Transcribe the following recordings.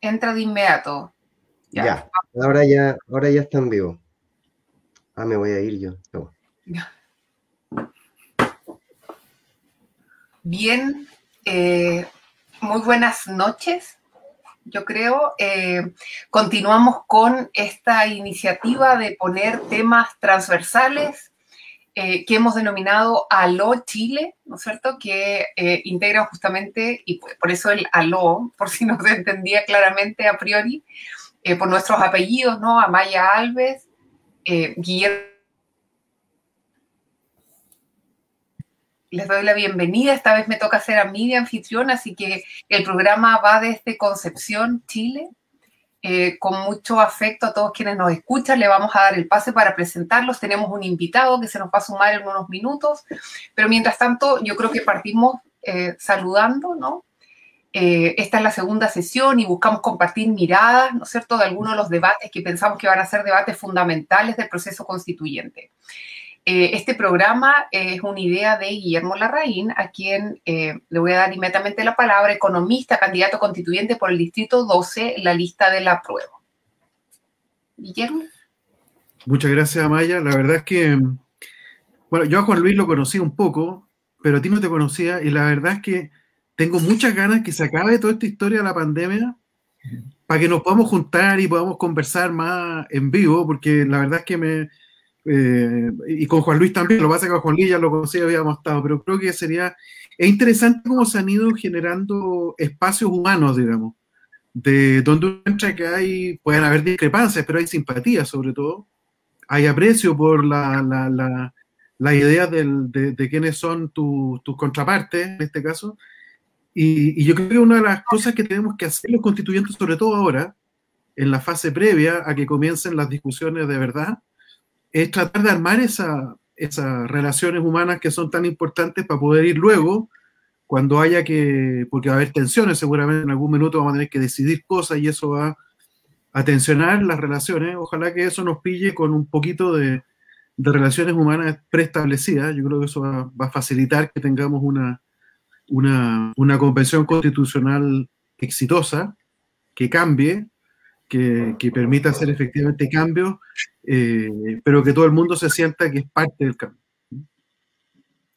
entra de inmediato. Ya, ahora ya, ahora ya están vivos. Ah, me voy a ir yo. Bien, eh, muy buenas noches. Yo creo, eh, continuamos con esta iniciativa de poner temas transversales eh, que hemos denominado ALO Chile, ¿no es cierto? Que integra justamente, y por eso el ALO, por si no se entendía claramente a priori, por nuestros apellidos, ¿no? Amaya Alves, Guillermo les doy la bienvenida. Esta vez me toca ser a mí de anfitrión, así que el programa va desde Concepción, Chile. Eh, con mucho afecto a todos quienes nos escuchan, le vamos a dar el pase para presentarlos. Tenemos un invitado que se nos va a sumar en unos minutos, pero mientras tanto yo creo que partimos eh, saludando. Eh, esta es la segunda sesión y buscamos compartir miradas, ¿no es cierto?, de algunos de los debates que pensamos que van a ser debates fundamentales del proceso constituyente. Eh, este programa es una idea de Guillermo Larraín, a quien eh, le voy a dar inmediatamente la palabra, economista, candidato constituyente por el Distrito 12, la lista de la prueba. Guillermo. Muchas gracias, Amaya. La verdad es que, bueno, yo a Juan Luis lo conocí un poco, pero a ti no te conocía y la verdad es que tengo muchas ganas que se acabe toda esta historia de la pandemia para que nos podamos juntar y podamos conversar más en vivo, porque la verdad es que me, eh, y con Juan Luis también, lo que pasa que con Juan Luis ya lo conocía, habíamos estado, pero creo que sería, es interesante cómo se han ido generando espacios humanos, digamos, de donde uno entra que hay, pueden haber discrepancias, pero hay simpatía sobre todo, hay aprecio por la, la, la, la idea del, de, de, quiénes son tus contrapartes, en este caso, y, y yo creo que una de las cosas que tenemos que hacer los constituyentes, sobre todo ahora, en la fase previa a que comiencen las discusiones de verdad, es tratar de armar esa, esas relaciones humanas que son tan importantes para poder ir luego, cuando haya que, porque va a haber tensiones, seguramente en algún minuto vamos a tener que decidir cosas y eso va a tensionar las relaciones. Ojalá que eso nos pille con un poquito de, de relaciones humanas preestablecidas. Yo creo que eso va, va a facilitar que tengamos una, una, una convención constitucional exitosa, que cambie, que, que, permita hacer efectivamente cambios eh, pero que todo el mundo se sienta que es parte del cambio.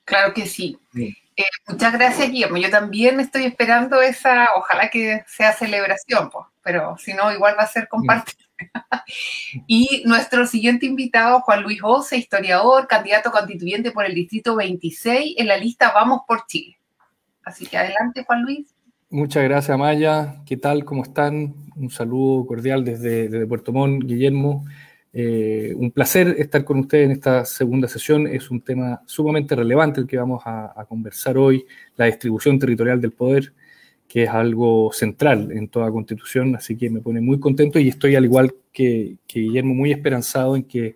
Claro que sí. sí. Eh, muchas gracias, Guillermo. Yo también estoy esperando esa, ojalá que sea celebración, pues, pero si no, igual va a ser compartir. y nuestro siguiente invitado, Juan Luis José, historiador, candidato constituyente por el Distrito 26 en la lista Vamos por Chile. Así que adelante, Juan Luis. Muchas gracias, Maya. ¿Qué tal? ¿Cómo están? Un saludo cordial desde, desde Puerto Montt, Guillermo. Eh, un placer estar con ustedes en esta segunda sesión. Es un tema sumamente relevante el que vamos a, conversar hoy, la distribución territorial del poder, que es algo central en toda constitución, así que me pone muy contento y estoy al igual que, que Guillermo muy esperanzado en que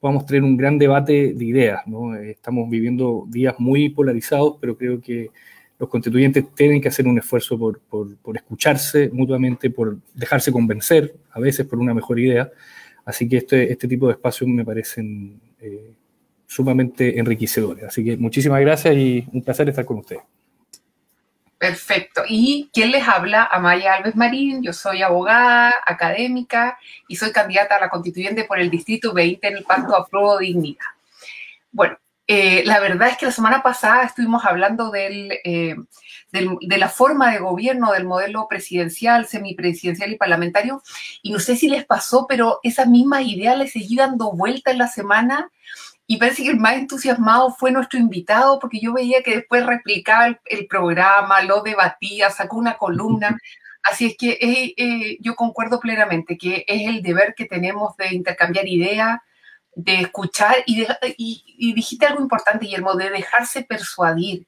podamos tener un gran debate de ideas. ¿no? Estamos viviendo días muy polarizados, pero creo que los constituyentes tienen que hacer un esfuerzo por, por, por escucharse mutuamente, por dejarse convencer, a veces por una mejor idea Así que este, este tipo de espacios me parecen eh, sumamente enriquecedores. Así que muchísimas gracias y un placer estar con ustedes. Perfecto. ¿Y quién les habla? Amaya Alves Marín. Yo soy abogada, académica y soy candidata a la constituyente por el Distrito 20 en el Pacto Apruebo Dignidad. Bueno, eh, la verdad es que la semana pasada estuvimos hablando del, eh, del, de la forma de gobierno del modelo presidencial, semipresidencial y parlamentario, y no sé si les pasó, pero esas mismas ideas les seguí dando vuelta en la semana y parece que el más entusiasmado fue nuestro invitado, porque yo veía que después replicaba el, el programa, lo debatía, sacó una columna. Así es que eh, eh, yo concuerdo plenamente que es el deber que tenemos de intercambiar ideas, de escuchar y, de, y, dijiste algo importante, Guillermo, de dejarse persuadir.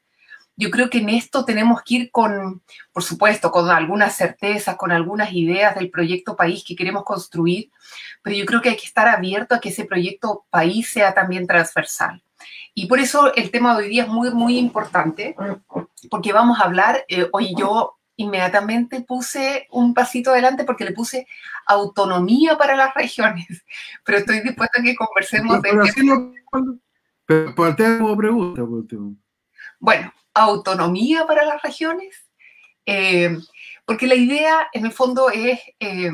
Yo creo que en esto tenemos que ir con, por supuesto, con algunas certezas, con algunas ideas del proyecto país que queremos construir, pero yo creo que hay que estar abierto a que ese proyecto país sea también transversal. Y por eso el tema de hoy día es muy, muy importante, porque vamos a hablar, eh, hoy yo inmediatamente puse un pasito adelante porque le puse autonomía para las regiones, pero estoy dispuesta a que conversemos pero, de... Pero, pero, pero tengo pregunta por último. Bueno, autonomía para las regiones, eh, porque la idea en el fondo es eh,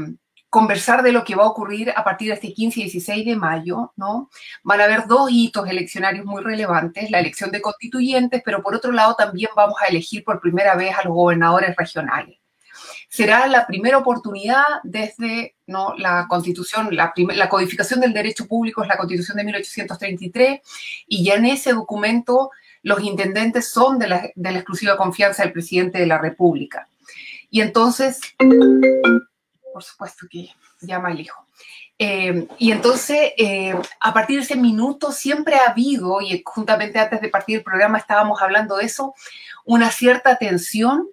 conversar de lo que va a ocurrir a partir de este 15 y 16 de mayo, ¿no? Van a haber dos hitos eleccionarios muy relevantes, la elección de constituyentes, pero por otro lado también vamos a elegir por primera vez a los gobernadores regionales. Será la primera oportunidad desde ¿no? la constitución, la, codificación del derecho público es la constitución de 1833 y ya en ese documento los intendentes son de la exclusiva confianza del presidente de la República. Y entonces por supuesto que llama el hijo. Eh, y entonces, eh, a partir de ese minuto siempre ha habido, y juntamente antes de partir el programa estábamos hablando de eso, una cierta tensión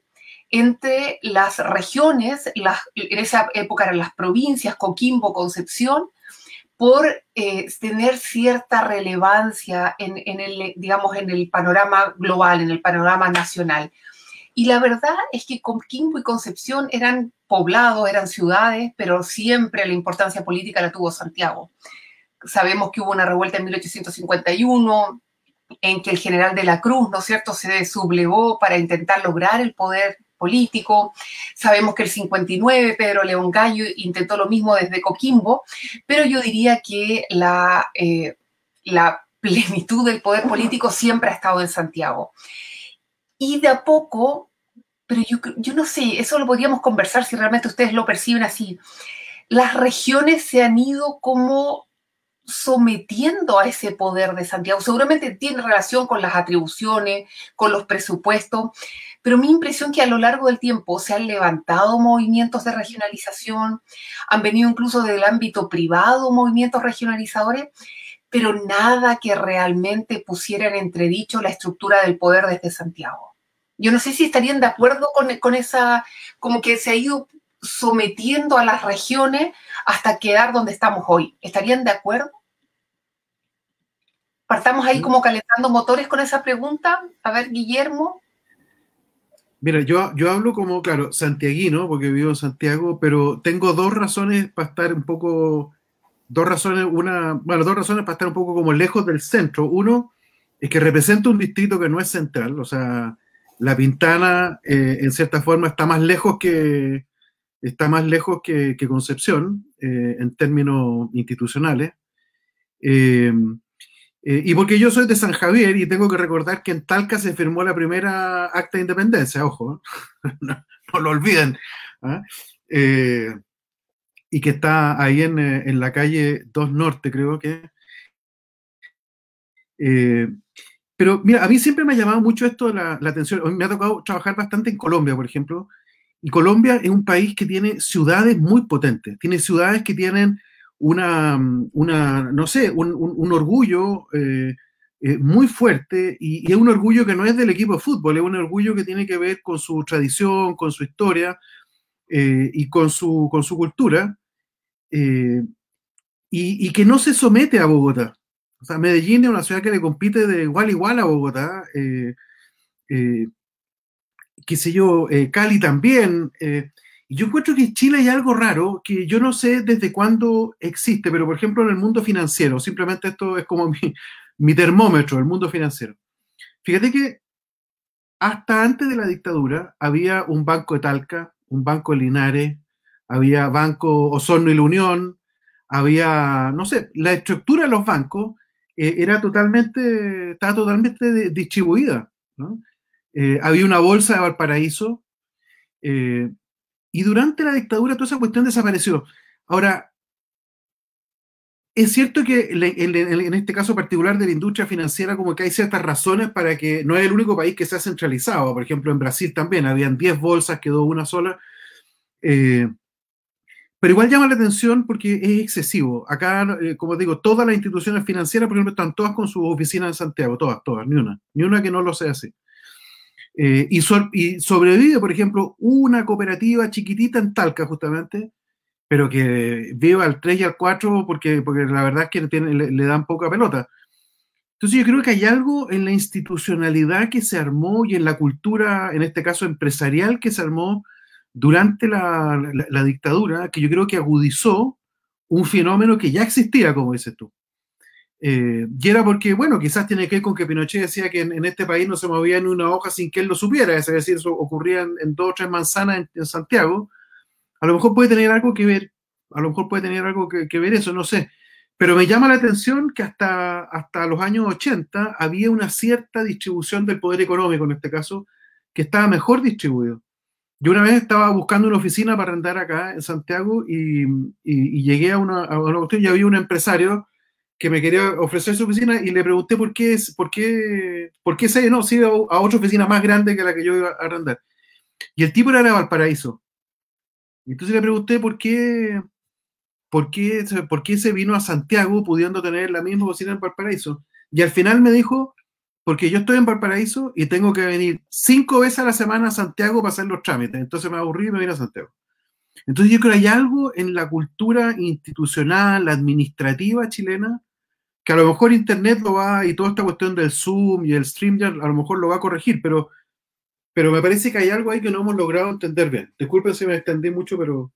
entre las regiones, en esa época eran las provincias, Coquimbo, Concepción, por eh, tener cierta relevancia en, el, digamos, en el panorama global, en el panorama nacional. Y la verdad es que Coquimbo y Concepción eran poblados, eran ciudades, pero siempre la importancia política la tuvo Santiago. Sabemos que hubo una revuelta en 1851 en que el general de la Cruz, ¿no es cierto?, se sublevó para intentar lograr el poder político. Sabemos que el 59 Pedro León Gallo intentó lo mismo desde Coquimbo, pero yo diría que la, eh, la plenitud del poder político siempre ha estado en Santiago. Y de a poco, pero yo, no sé, eso lo podríamos conversar si realmente ustedes lo perciben así. Las regiones se han ido como sometiendo a ese poder de Santiago. Seguramente tiene relación con las atribuciones, con los presupuestos, pero mi impresión es que a lo largo del tiempo se han levantado movimientos de regionalización, han venido incluso del ámbito privado movimientos regionalizadores, pero nada que realmente pusiera en entredicho la estructura del poder desde Santiago. Yo no sé si estarían de acuerdo con, esa, como que se ha ido sometiendo a las regiones hasta quedar donde estamos hoy. ¿Estarían de acuerdo? Partamos ahí como calentando motores con esa pregunta. A ver, Guillermo. Mira, yo, yo hablo como, claro, santiaguino, porque vivo en Santiago, pero tengo dos razones para estar un poco, dos razones, una, bueno, dos razones para estar un poco como lejos del centro. Uno es que represento un distrito que no es central, o sea, la Pintana, eh, en cierta forma, está más lejos que, está más lejos que, Concepción eh, en términos institucionales. Eh, y porque yo soy de San Javier y tengo que recordar que en Talca se firmó la primera acta de independencia, ojo, no, lo olviden. ¿ah? y que está ahí en, en, la calle 2 Norte, creo que. Pero mira, a mí siempre me ha llamado mucho esto la, atención. Me ha tocado trabajar bastante en Colombia, por ejemplo. Y Colombia es un país que tiene ciudades muy potentes. Tiene ciudades que tienen una, una no sé, un, un, orgullo eh, eh, muy fuerte y, es un orgullo que no es del equipo de fútbol, es un orgullo que tiene que ver con su tradición, con su historia eh, y con su, con su cultura. Y, y, que no se somete a Bogotá. Medellín es una ciudad que le compite de igual a igual a Bogotá. Eh, eh, qué sé yo, eh, Cali también. y yo encuentro que en Chile hay algo raro que yo no sé desde cuándo existe, pero por ejemplo en el mundo financiero, simplemente esto es como mi, mi termómetro, el mundo financiero. Fíjate que hasta antes de la dictadura había un banco de Talca, un banco de Linares, había banco Osorno y la Unión, había, no sé, la estructura de los bancos eh, era totalmente, estaba totalmente distribuida. Eh, había una bolsa de Valparaíso eh, y durante la dictadura toda esa cuestión desapareció. Ahora, es cierto que en, este caso particular de la industria financiera, como que hay ciertas razones para que no es el único país que se ha centralizado. Por ejemplo, en Brasil también habían 10 bolsas, quedó una sola. Pero igual llama la atención porque es excesivo. Acá, eh, como digo, todas las instituciones financieras, por ejemplo, están todas con sus oficinas en Santiago, todas, todas, ni una, ni una que no lo sea así. Eh, y, sobrevive, por ejemplo, una cooperativa chiquitita en Talca, justamente, pero que vive al 3 y al 4 porque, porque la verdad es que le, le, dan poca pelota. Entonces yo creo que hay algo en la institucionalidad que se armó y en la cultura, en este caso empresarial, que se armó durante la, dictadura que yo creo que agudizó un fenómeno que ya existía, como dices tú. Eh, y era porque, bueno, quizás tiene que ver con que Pinochet decía que en, este país no se movía ni una hoja sin que él lo supiera, es decir, eso ocurría en, dos o tres manzanas en, Santiago. A lo mejor puede tener algo que ver, a lo mejor puede tener algo que, ver eso, no sé. Pero me llama la atención que hasta, hasta los años 80 había una cierta distribución del poder económico, en este caso, que estaba mejor distribuido. Yo una vez estaba buscando una oficina para andar acá en Santiago y, llegué a una, a una cuestión y había un empresario que me quería ofrecer su oficina y le pregunté por qué, por qué, por qué se no, se a, otra oficina más grande que la que yo iba a arrendar. Y el tipo era de Valparaíso. Entonces le pregunté por qué, por qué, por qué se vino a Santiago pudiendo tener la misma oficina en Valparaíso. Y al final me dijo, porque yo estoy en Valparaíso y tengo que venir cinco veces a la semana a Santiago para hacer los trámites. Entonces me aburrí y me vine a Santiago. Entonces yo creo que hay algo en la cultura institucional, administrativa chilena, que a lo mejor Internet lo va, y toda esta cuestión del Zoom y el StreamYard a lo mejor lo va a corregir, pero, pero me parece que hay algo ahí que no hemos logrado entender bien. Disculpen si me extendí mucho, pero...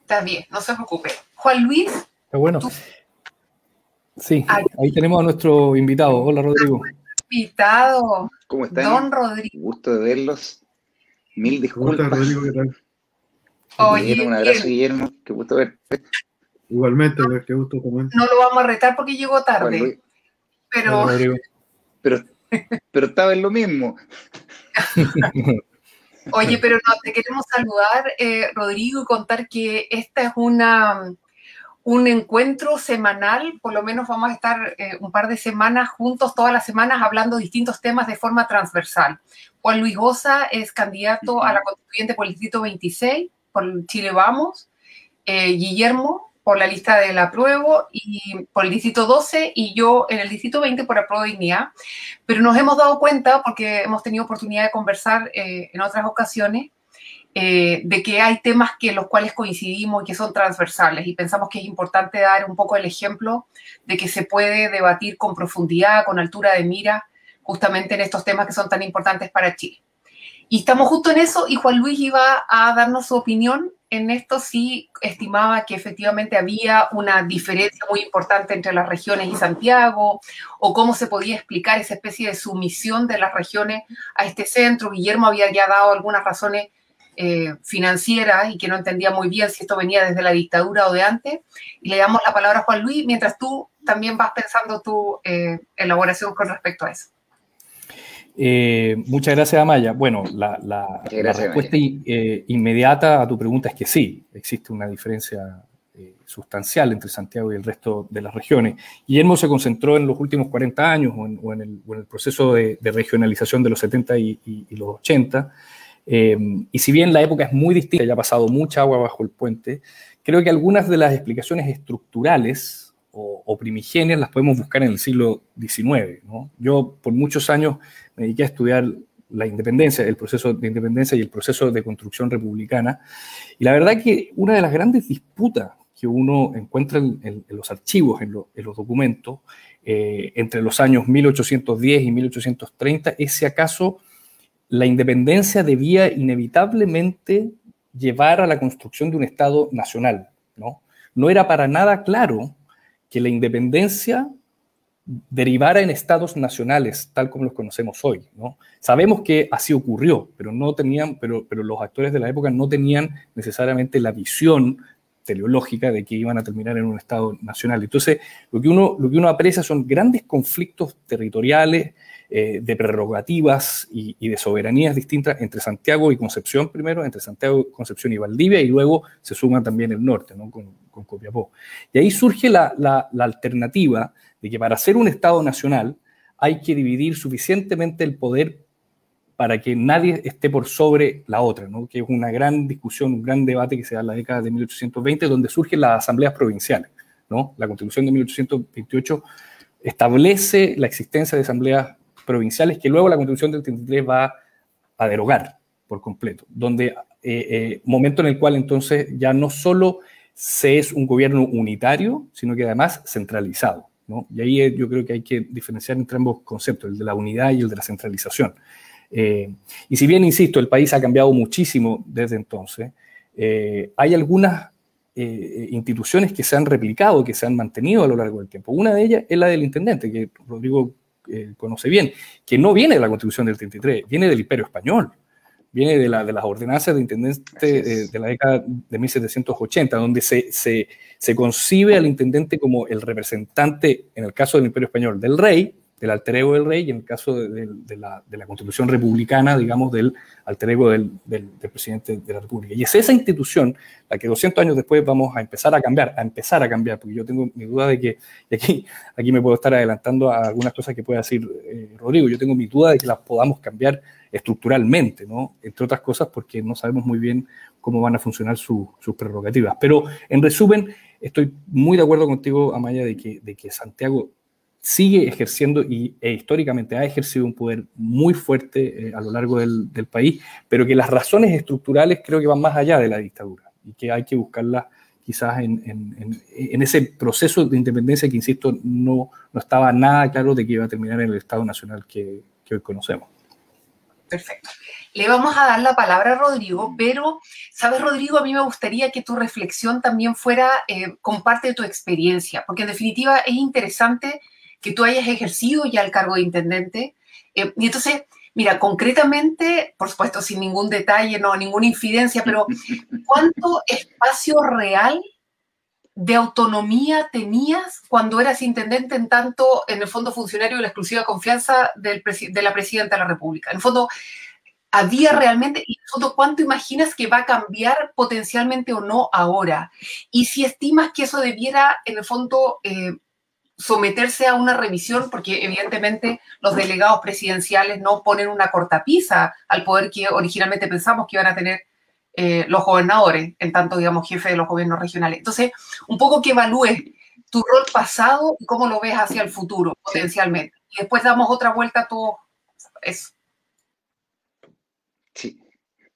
Está bien, no se preocupe. Juan Luis. Está bueno. Sí, ahí tenemos a nuestro invitado. Hola, Rodrigo. Invitado. ¿Cómo están? Don Rodrigo. Gusto de verlos. Mil disculpas. Hola, Rodrigo, ¿qué tal? Oye, un abrazo, Guillermo. Qué gusto verte. Igualmente, qué gusto comer. No lo vamos a retar porque llegó tarde. Pero... pero, pero estaba en lo mismo. Oye, pero no, te queremos saludar, eh, Rodrigo, y contar que esta es una un encuentro semanal, por lo menos vamos a estar eh, un par de semanas juntos, todas las semanas, hablando distintos temas de forma transversal. Juan Luis Goza es candidato a la constituyente por el distrito 26, por Chile Vamos, eh, Guillermo por la lista del apruebo y por el distrito 12 y yo en el distrito 20 por apruebo dignidad. Pero nos hemos dado cuenta, porque hemos tenido oportunidad de conversar eh, en otras ocasiones, eh, de que hay temas que los cuales coincidimos y que son transversales y pensamos que es importante dar un poco el ejemplo de que se puede debatir con profundidad, con altura de mira, justamente en estos temas que son tan importantes para Chile. Y estamos justo en eso y Juan Luis iba a darnos su opinión en esto sí estimaba que efectivamente había una diferencia muy importante entre las regiones y Santiago, o cómo se podía explicar esa especie de sumisión de las regiones a este centro. Guillermo había ya dado algunas razones eh, financieras y que no entendía muy bien si esto venía desde la dictadura o de antes. Y le damos la palabra a Juan Luis mientras tú también vas pensando tu eh, elaboración con respecto a eso. Eh, muchas gracias, Amaya. Bueno, la, respuesta inmediata a tu pregunta es que sí, existe una diferencia sustancial entre Santiago y el resto de las regiones. Guillermo se concentró en los últimos 40 años o en, el, proceso de, regionalización de los 70 y, y los 80 eh, y si bien la época es muy distinta, ya ha pasado mucha agua bajo el puente, creo que algunas de las explicaciones estructurales o, primigenias las podemos buscar en el siglo XIX. Yo por muchos años me dediqué a estudiar la independencia, el proceso de independencia y el proceso de construcción republicana. Y la verdad que una de las grandes disputas que uno encuentra en, los archivos, en, los documentos, eh, entre los años 1810 y 1830, es si acaso la independencia debía inevitablemente llevar a la construcción de un Estado nacional. No, no era para nada claro que la independencia derivara en estados nacionales, tal como los conocemos hoy. Sabemos que así ocurrió, pero, no tenían, pero, pero los actores de la época no tenían necesariamente la visión teleológica de que iban a terminar en un estado nacional. Entonces, lo que uno, lo que uno aprecia son grandes conflictos territoriales, eh, de prerrogativas y, de soberanías distintas entre Santiago y Concepción primero, entre Santiago, Concepción y Valdivia, y luego se suma también el norte, ¿no? con, Copiapó. Y ahí surge la, alternativa de que para ser un Estado nacional hay que dividir suficientemente el poder para que nadie esté por sobre la otra, ¿no? que es una gran discusión, un gran debate que se da en la década de 1820, donde surgen las asambleas provinciales. ¿no? La Constitución de 1828 establece la existencia de asambleas provinciales que luego la Constitución del 33 va a derogar por completo, donde eh, eh, momento en el cual entonces ya no solo se es un gobierno unitario, sino que además centralizado. ¿no? Y ahí eh, yo creo que hay que diferenciar entre ambos conceptos, el de la unidad y el de la centralización. y si bien, insisto, el país ha cambiado muchísimo desde entonces, hay algunas instituciones que se han replicado, que se han mantenido a lo largo del tiempo. Una de ellas es la del intendente, que Rodrigo eh, conoce bien, que no viene de la Constitución del 33, viene del Imperio Español, viene de, la, de las ordenanzas de intendente de la década de 1780, donde se, se, se concibe al intendente como el representante, en el caso del Imperio Español, del rey, del alter ego del rey y en el caso de, la, constitución republicana, digamos, del alter ego del, presidente de la república. Y es esa institución la que 200 años después vamos a empezar a cambiar, a empezar a cambiar, porque yo tengo mi duda de que, y aquí, aquí me puedo estar adelantando a algunas cosas que pueda decir eh, Rodrigo, yo tengo mi duda de que las podamos cambiar estructuralmente, ¿no? Entre otras cosas porque no sabemos muy bien cómo van a funcionar sus prerrogativas. Pero en resumen, estoy muy de acuerdo contigo, Amaya, de que, de que Santiago sigue ejerciendo y e históricamente ha ejercido un poder muy fuerte eh, a lo largo del, país, pero que las razones estructurales creo que van más allá de la dictadura y que hay que buscarlas quizás en, ese proceso de independencia que, insisto, no, no estaba nada claro de que iba a terminar en el Estado Nacional que, hoy conocemos. Perfecto. Le vamos a dar la palabra a Rodrigo, pero, ¿sabes, Rodrigo? A mí me gustaría que tu reflexión también fuera eh, con parte de tu experiencia, porque en definitiva es interesante que tú hayas ejercido ya el cargo de intendente. Eh, y entonces, mira, concretamente, por supuesto, sin ningún detalle, no, ninguna infidencia, pero ¿cuánto espacio real de autonomía tenías cuando eras intendente en tanto, en el fondo, funcionario de la exclusiva confianza del de la presidenta de la República? En el fondo, ¿había realmente, y fondo, cuánto imaginas que va a cambiar potencialmente o no ahora? Y si estimas que eso debiera, en el fondo, eh, someterse a una revisión, porque evidentemente los delegados presidenciales no ponen una cortapisa al poder que originalmente pensamos que iban a tener eh, los gobernadores, en tanto, digamos, jefe de los gobiernos regionales. Entonces, un poco que evalúes tu rol pasado y cómo lo ves hacia el futuro, potencialmente. Y después damos otra vuelta a todo eso. Sí.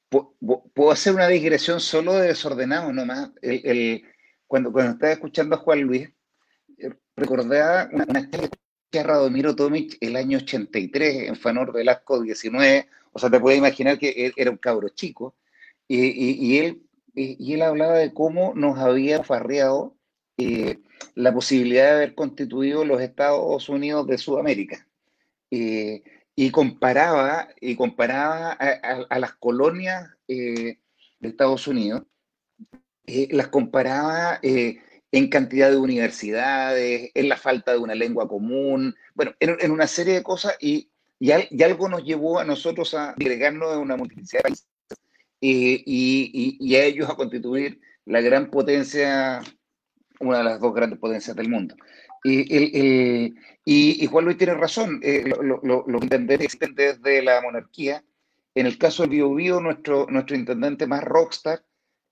Puedo hacer una digresión solo de desordenado nomás. El, cuando, cuando estaba escuchando a Juan Luis, recordaba una, una que Radomiro Tomic el año 83 en Fanor Velasco 19, o sea, te puedes imaginar que era un cabro chico, y, él, y, él hablaba de cómo nos había farreado eh, la posibilidad de haber constituido los Estados Unidos de Sudamérica. Eh, y comparaba, y comparaba a, las colonias eh, de Estados Unidos, las comparaba en cantidad de universidades, en la falta de una lengua común, bueno, en, una serie de cosas y, y, algo nos llevó a nosotros a agregarnos a una multiplicidad de países eh, y, y, a ellos a constituir la gran potencia, una de las dos grandes potencias del mundo. y, Juan Luis tiene razón, eh, lo, lo, los intendentes existen desde la monarquía. En el caso del Bio, nuestro, nuestro intendente más rockstar,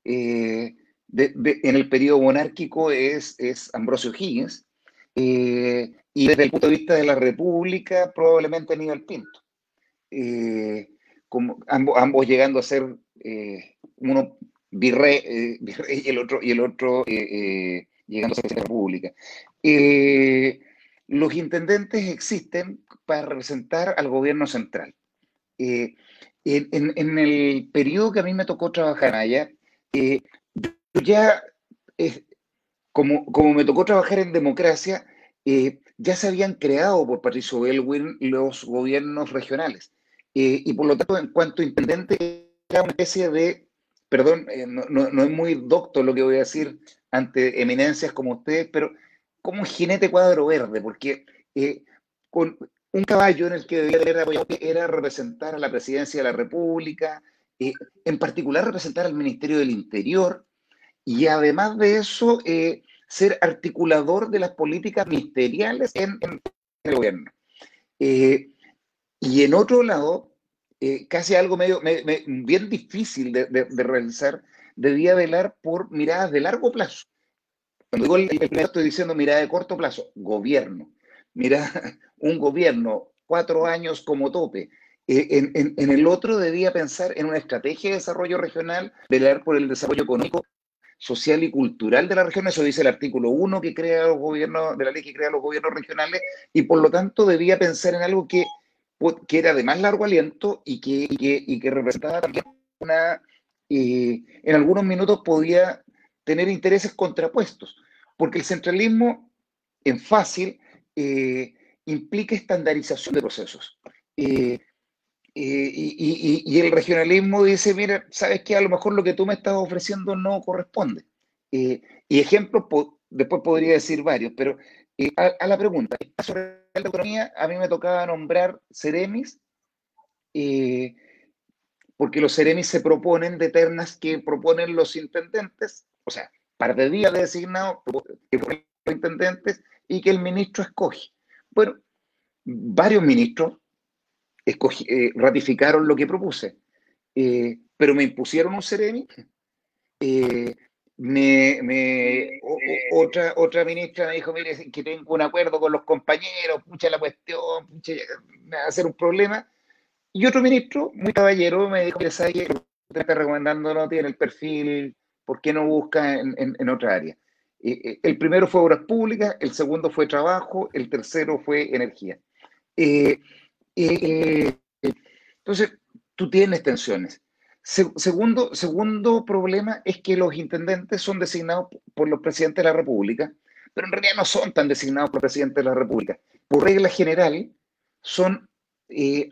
eh, en el periodo monárquico es, es Ambrosio Higgins, eh, y desde el punto de vista de la República, probablemente Aníbal Pinto. Eh, como, ambos, llegando a ser eh, uno virrey, y el otro, y el otro llegando a ser República. los intendentes existen para representar al gobierno central. En, en, el periodo que a mí me tocó trabajar allá, ya, como, como me tocó trabajar en democracia, eh, ya se habían creado por Patricio Belwin los gobiernos regionales. Eh, y por lo tanto, en cuanto a intendente, era una especie de, perdón, eh, no, no, es muy docto lo que voy a decir ante eminencias como ustedes, pero como un jinete cuadro verde, porque con un caballo en el que debía era representar a la presidencia de la República, en particular representar al Ministerio del Interior, y además de eso, eh, ser articulador de las políticas ministeriales en, el gobierno. Eh, y en otro lado, eh, casi algo medio, bien difícil de, realizar, debía velar por miradas de largo plazo. Cuando digo el, estoy diciendo mirada de corto plazo, gobierno. Mira, un gobierno, cuatro años como tope. En, en, el otro debía pensar en una estrategia de desarrollo regional, velar por el desarrollo económico social y cultural de la región, eso dice el artículo 1 que crea los gobiernos, de la ley que crea los gobiernos regionales, y por lo tanto debía pensar en algo que, que era de más largo aliento y que, y que, representaba también una, eh, en algunos minutos podía tener intereses contrapuestos, porque el centralismo en fácil eh, implica estandarización de procesos. Eh, y, el regionalismo dice, mira, sabes que a lo mejor lo que tú me estás ofreciendo no corresponde. y ejemplos, después podría decir varios, pero a, la pregunta, sobre la autonomía, a mí me tocaba nombrar Ceremis, porque los Ceremis se proponen de ternas que proponen los intendentes, o sea, par de días de designado que los intendentes y que el ministro escoge. Bueno, varios ministros eh, ratificaron lo que propuse, eh, pero me impusieron un Ceremi. Eh, me, otra, otra ministra me dijo, mire, que tengo un acuerdo con los compañeros, pucha la cuestión, me va a hacer un problema. Y otro ministro, muy caballero, me dijo, que sabe que usted está recomendando no tiene el perfil, ¿por qué no busca en, otra área? el primero fue obras públicas, el segundo fue trabajo, el tercero fue energía. Eh, eh, entonces, tú tienes tensiones. segundo, segundo problema es que los intendentes son designados por los presidentes de la República, pero en realidad no son tan designados por el presidente de la República. Por regla general, son, eh,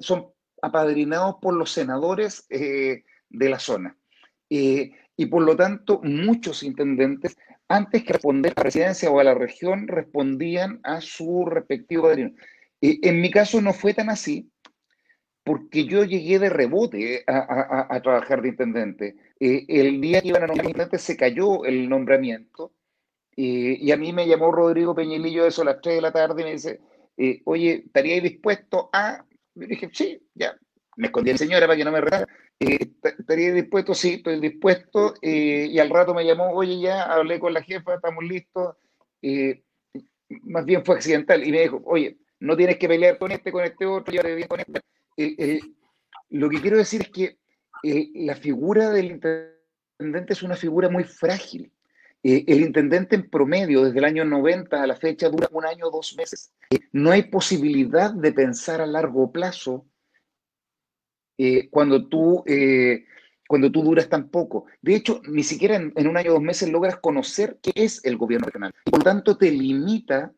son apadrinados por los senadores de la zona. y por lo tanto, muchos intendentes antes que responder a la presidencia o a la región, respondían a su respectivo padrino. En mi caso no fue tan así, porque yo llegué de rebote a, trabajar de intendente. Eh, el día que iban a nombrar intendente se cayó el nombramiento eh, y a mí me llamó Rodrigo Peñilillo eso a las 3 de la tarde y me dice, eh, oye, ¿estaríais dispuesto a...? Yo dije, sí, ya. Me escondí el señor para que no me retara. Eh, ¿Estaría dispuesto? Sí, estoy dispuesto. Eh, y al rato me llamó, oye, ya hablé con la jefa, estamos listos. Eh, más bien fue accidental. Y me dijo, oye, no tienes que pelear con este, con este otro, bien con este. lo que quiero decir es que la figura del intendente es una figura muy frágil. el intendente en promedio, desde el año 90 a la fecha, dura un año o dos meses. no hay posibilidad de pensar a largo plazo eh, cuando, tú, eh, cuando tú duras tan poco. De hecho, ni siquiera en, un año o dos meses logras conocer qué es el gobierno regional. por lo tanto, te limita,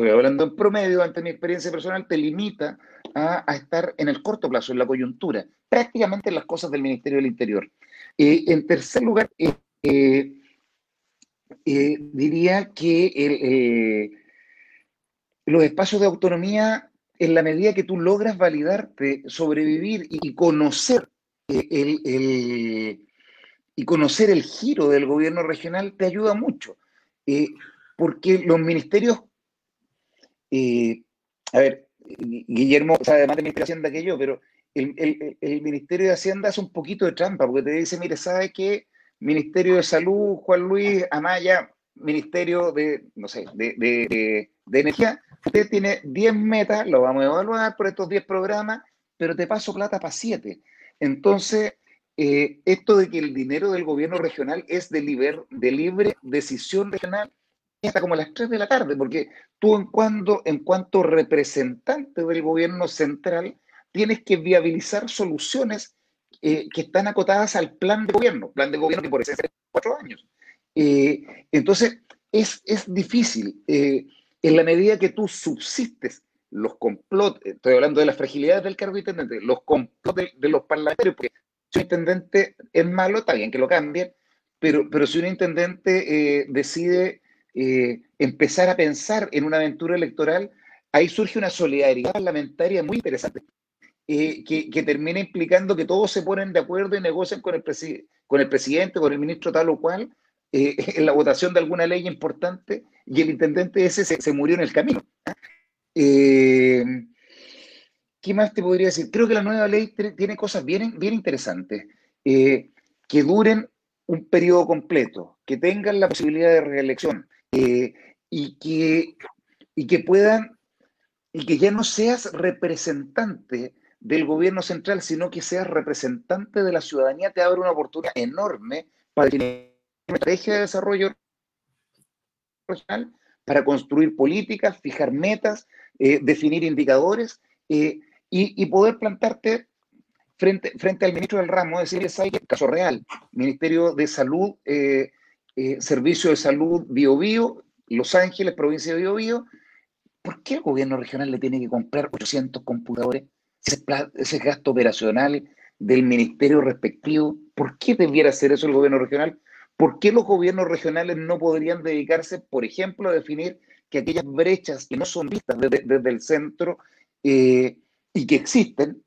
estoy hablando en promedio, ante mi experiencia personal, te limita a, estar en el corto plazo, en la coyuntura, prácticamente en las cosas del Ministerio del Interior. Eh, en tercer lugar, diría que los espacios de autonomía en la medida que tú logras validarte, sobrevivir y conocer eh, el, y conocer el giro del gobierno regional, te ayuda mucho. Eh, porque los ministerios, eh, a ver, Guillermo sabe más de Ministerio de Hacienda que yo, pero el, Ministerio de Hacienda hace un poquito de trampa, porque te dice, mire, ¿sabe qué? Ministerio de Salud, Juan Luis Amaya, Ministerio de, no sé, de Energía, usted tiene 10 metas, lo vamos a evaluar por estos 10 programas, pero te paso plata para 7. Entonces, eh, esto de que el dinero del gobierno regional es de, de libre decisión regional, hasta como a las 3 de la tarde, porque tú en, cuando, en cuanto representante del gobierno central tienes que viabilizar soluciones eh, que están acotadas al plan de gobierno, plan de gobierno que por eso es cuatro años. Eh, entonces, es, es difícil en la medida que tú subsistes los complots, estoy hablando de las fragilidades del cargo de intendente, los complots de, los parlamentarios, porque si un intendente es malo, está bien que lo cambien, pero, pero si un intendente eh, decide eh, empezar a pensar en una aventura electoral, ahí surge una solidaridad parlamentaria muy interesante, eh, que, termina implicando que todos se ponen de acuerdo y negocian con el, con el presidente, con el ministro tal o cual, en la votación de alguna ley importante y el intendente ese se, murió en el camino. Eh, ¿Qué más te podría decir? Creo que la nueva ley tiene cosas bien, bien interesantes, eh, que duren un periodo completo, que tengan la posibilidad de reelección eh, y, que, y que puedan, y que ya no seas representante del gobierno central, sino que seas representante de la ciudadanía, te abre una oportunidad enorme para definir una estrategia de desarrollo regional para construir políticas, fijar metas, eh, definir indicadores eh, y, poder plantarte frente, frente al ministro del ramo, decirle, ¿sabe qué? Caso real, Ministerio de Salud, eh, Servicio de Salud Bio Bio, Los Ángeles, provincia de Bio Bio, ¿por qué el gobierno regional le tiene que comprar 800 computadores? Ese, ese gasto operacional del ministerio respectivo, ¿por qué debiera hacer eso el gobierno regional? ¿Por qué los gobiernos regionales no podrían dedicarse, por ejemplo, a definir que aquellas brechas que no son vistas desde, el centro eh, y que existen,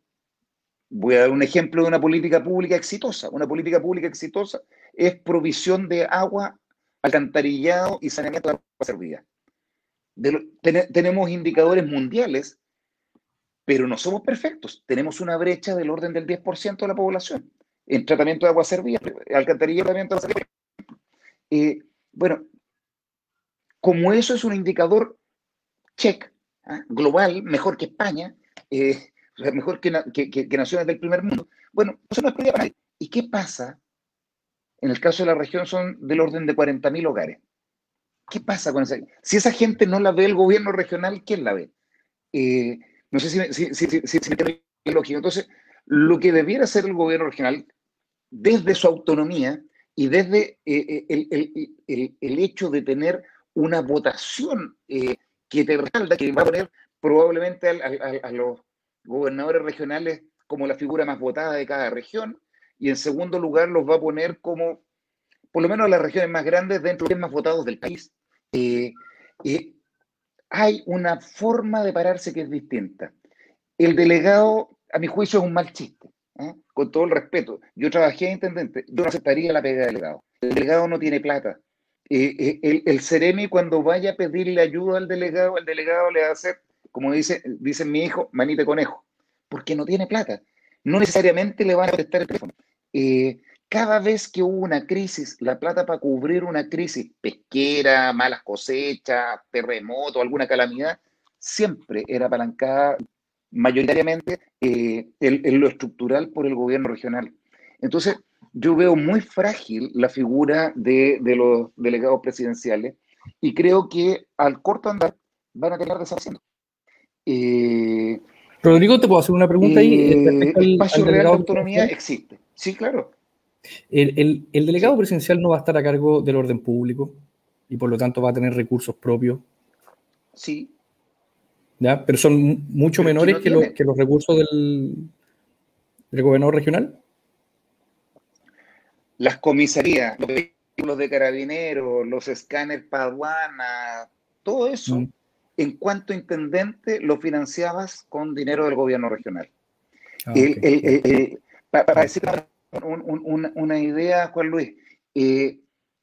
voy a dar un ejemplo de una política pública exitosa. Una política pública exitosa es provisión de agua, alcantarillado y saneamiento de agua servida. tenemos indicadores mundiales, pero no somos perfectos. Tenemos una brecha del orden del 10% de la población en tratamiento de agua servida, alcantarillado tratamiento de agua servida. Eh, bueno, como eso es un indicador check, ¿ah? global, mejor que España, eh, mejor que, naciones del primer mundo, bueno, eso no es para nadie. ¿Y qué pasa? En el caso de la región son del orden de 40.000 hogares. ¿Qué pasa con esa? Si esa gente no la ve el gobierno regional, ¿quién la ve? Eh, no sé si, si, si, me lógico. Entonces, lo que debiera hacer el gobierno regional, desde su autonomía, y desde eh, eh, el, hecho de tener una votación eh, que te respalda, que va a poner probablemente a, los gobernadores regionales como la figura más votada de cada región, y en segundo lugar los va a poner como, por lo menos las regiones más grandes, dentro de los más votados del país. hay una forma de pararse que es distinta. El delegado, a mi juicio, es un mal chiste. ¿eh? con todo el respeto, yo trabajé de intendente, yo no aceptaría la pega del delegado. El delegado no tiene plata. Eh, eh, el, el cuando vaya a pedirle ayuda al delegado, el delegado le va a hacer, como dice, dice mi hijo, manita conejo, porque no tiene plata. No necesariamente le van a prestar el teléfono. Cada vez que hubo una crisis, la plata para cubrir una crisis pesquera, malas cosechas, terremoto, alguna calamidad, siempre era apalancada mayoritariamente eh, en, lo estructural por el gobierno regional. Entonces, yo veo muy frágil la figura de, los delegados presidenciales y creo que al corto andar van a tener desapareciendo. Eh, Rodrigo, ¿te puedo hacer una pregunta ahí? Eh, el espacio real de autonomía existe. Sí, claro. El, el, delegado presidencial no va a estar a cargo del orden público y por lo tanto va a tener recursos propios. Sí, pero son mucho menores que, los recursos del, gobernador regional. Las comisarías, los vehículos de carabineros, los escáneres para todo eso, mm. en cuanto intendente, lo financiabas con dinero del gobierno regional. Ah, para, decir una idea, Juan Luis, eh,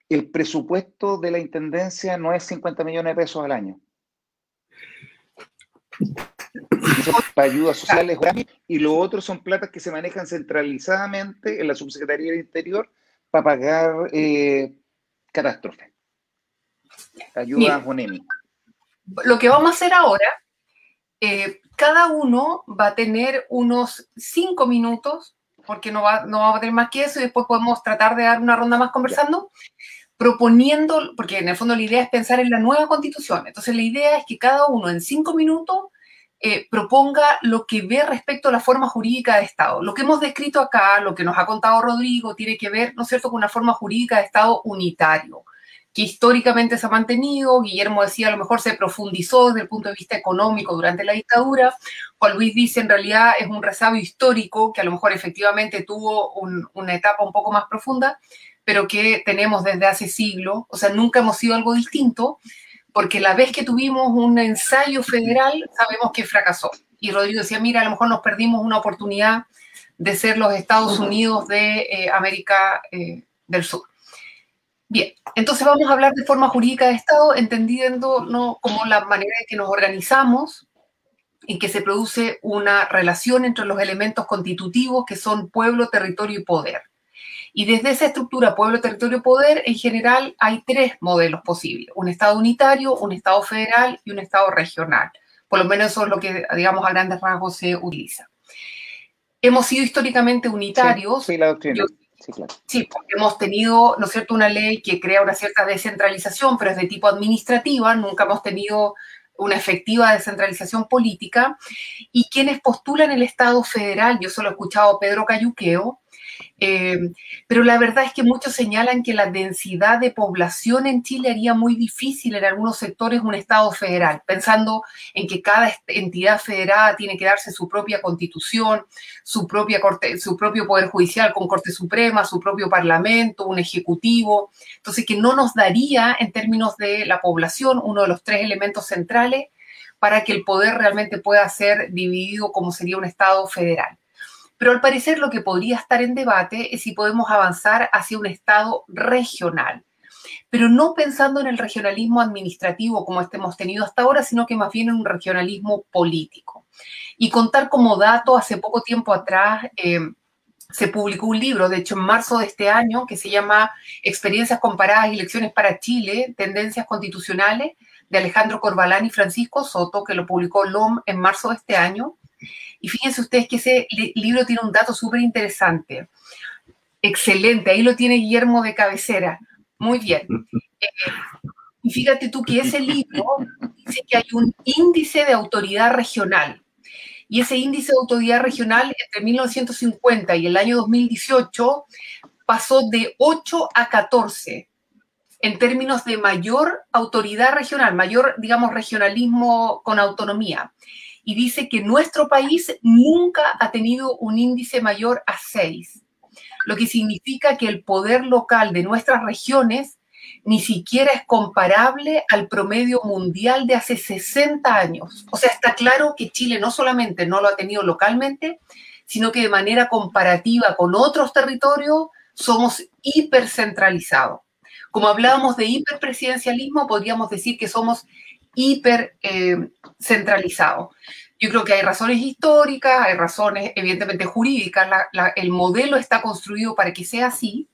el presupuesto de la intendencia no es 50 millones de pesos al año para ayudas sociales y lo otro son platas que se manejan centralizadamente en la Subsecretaría del Interior para pagar eh, catástrofes. Ayuda Lo que vamos a hacer ahora, eh, cada uno va a tener unos cinco minutos, porque no va, no va a tener más que eso, y después podemos tratar de dar una ronda más conversando proponiendo, porque en el fondo la idea es pensar en la nueva constitución. Entonces la idea es que cada uno en cinco minutos eh, proponga lo que ve respecto a la forma jurídica de Estado. Lo que hemos descrito acá, lo que nos ha contado Rodrigo, tiene que ver, ¿no es cierto?, con una forma jurídica de Estado unitario, que históricamente se ha mantenido. Guillermo decía, a lo mejor se profundizó desde el punto de vista económico durante la dictadura. Juan Luis dice, en realidad es un resabio histórico que a lo mejor efectivamente tuvo una etapa un poco más profunda, pero que tenemos desde hace siglos, o sea, nunca hemos sido algo distinto, porque la vez que tuvimos un ensayo federal, sabemos que fracasó. Y Rodrigo decía, mira, a lo mejor nos perdimos una oportunidad de ser los Estados Unidos de eh, América eh, del Sur. Bien, entonces vamos a hablar de forma jurídica de Estado, entendiendo ¿no? como la manera en que nos organizamos, en que se produce una relación entre los elementos constitutivos que son pueblo, territorio y poder. Y desde esa estructura pueblo, territorio, poder, en general hay tres modelos posibles. Un Estado unitario, un Estado federal y un Estado regional. Por lo menos eso es lo que, digamos, a grandes rasgos se utiliza. Hemos sido históricamente unitarios. Sí, la doctrina. Sí, porque hemos tenido, ¿no cierto?, una ley que crea una cierta descentralización, pero es de tipo administrativa. Nunca hemos tenido una efectiva descentralización política, y quienes postulan el Estado federal, yo solo he escuchado a Pedro Cayuqueo, eh, pero la verdad es que muchos señalan que la densidad de población en Chile haría muy difícil en algunos sectores un Estado federal, pensando en que cada entidad federada tiene que darse su propia constitución, su, propia corte, su propio poder judicial con Corte Suprema, su propio parlamento, un ejecutivo. Entonces, que no nos daría en términos de la población uno de los tres elementos centrales para que el poder realmente pueda ser dividido como sería un Estado federal. Pero al parecer lo que podría estar en debate es si podemos avanzar hacia un Estado regional, pero no pensando en el regionalismo administrativo como este hemos tenido hasta ahora, sino que más bien en un regionalismo político. Y contar como dato, hace poco tiempo atrás eh, se publicó un libro, de hecho en marzo de este año, que se llama Experiencias comparadas y lecciones para Chile, Tendencias Constitucionales, de Alejandro Corbalán y Francisco Soto, que lo publicó LOM en marzo de este año. Y fíjense ustedes que ese libro tiene un dato súper interesante. Excelente, ahí lo tiene Guillermo de cabecera. Muy bien. Eh, y fíjate tú que ese libro dice que hay un índice de autoridad regional. Y ese índice de autoridad regional entre 1950 y el año 2018 pasó de 8 a 14 en términos de mayor autoridad regional, mayor, digamos, regionalismo con autonomía y dice que nuestro país nunca ha tenido un índice mayor a 6, lo que significa que el poder local de nuestras regiones ni siquiera es comparable al promedio mundial de hace 60 años. O sea, está claro que Chile no solamente no lo ha tenido localmente, sino que de manera comparativa con otros territorios somos hipercentralizados. Como hablábamos de hiperpresidencialismo, podríamos decir que somos hiper eh, centralizado. Yo creo que hay razones históricas, hay razones evidentemente jurídicas, el modelo está construido para que sea así.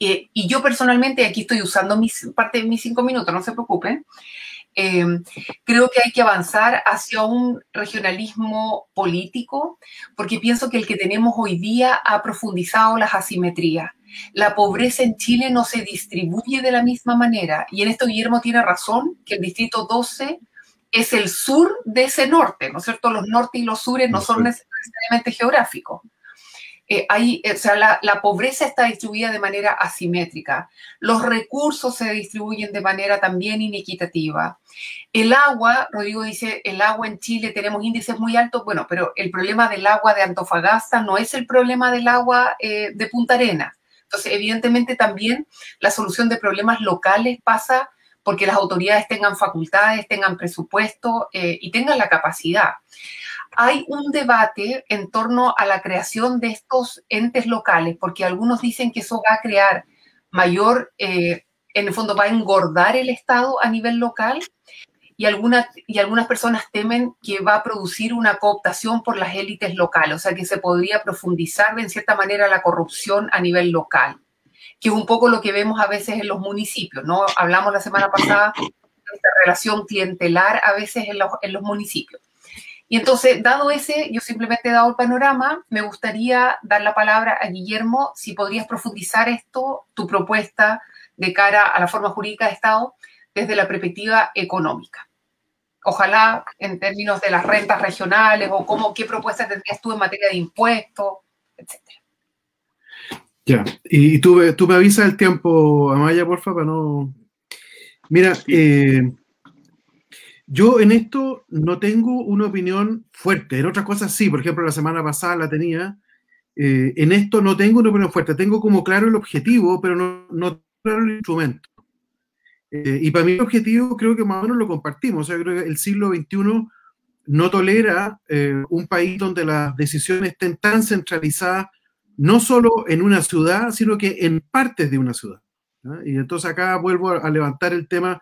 Eh, y yo personalmente, aquí estoy usando mis, parte de mis cinco minutos, no se preocupen, eh, creo que hay que avanzar hacia un regionalismo político, porque pienso que el que tenemos hoy día ha profundizado las asimetrías la pobreza en Chile no se distribuye de la misma manera. Y en esto Guillermo tiene razón, que el distrito 12 es el sur de ese norte, ¿no es cierto? Los norte y los sures no son necesariamente geográficos. Eh, o sea, la, la, pobreza está distribuida de manera asimétrica. Los recursos se distribuyen de manera también inequitativa. El agua, Rodrigo dice, el agua en Chile tenemos índices muy altos. Bueno, pero el problema del agua de Antofagasta no es el problema del agua eh, de Punta Arenas. Entonces, evidentemente también la solución de problemas locales pasa porque las autoridades tengan facultades, tengan presupuesto eh, y tengan la capacidad. Hay un debate en torno a la creación de estos entes locales, porque algunos dicen que eso va a crear mayor, eh, en el fondo va a engordar el Estado a nivel local y algunas, y algunas personas temen que va a producir una cooptación por las élites locales, o sea que se podría profundizar de en cierta manera la corrupción a nivel local, que es un poco lo que vemos a veces en los municipios, ¿no? Hablamos la semana pasada de esta relación clientelar a veces en los, en los municipios. Y entonces, dado ese, yo simplemente he dado el panorama, me gustaría dar la palabra a Guillermo, si podrías profundizar esto, tu propuesta de cara a la forma jurídica de Estado, desde la perspectiva económica. Ojalá en términos de las rentas regionales o cómo, qué propuestas tendrías tú en materia de impuestos, etcétera. Ya, y, tú, tú, me avisas el tiempo, Amaya, porfa, para no... Mira, eh, yo en esto no tengo una opinión fuerte, en otras cosas sí, por ejemplo, la semana pasada la tenía, eh, en esto no tengo una opinión fuerte, tengo como claro el objetivo, pero no, no claro el instrumento. Eh, y para mí el objetivo creo que más o menos lo compartimos. O sea, creo que el siglo XXI no tolera eh, un país donde las decisiones estén tan centralizadas, no solo en una ciudad, sino que en partes de una ciudad. Y entonces acá vuelvo a, levantar el tema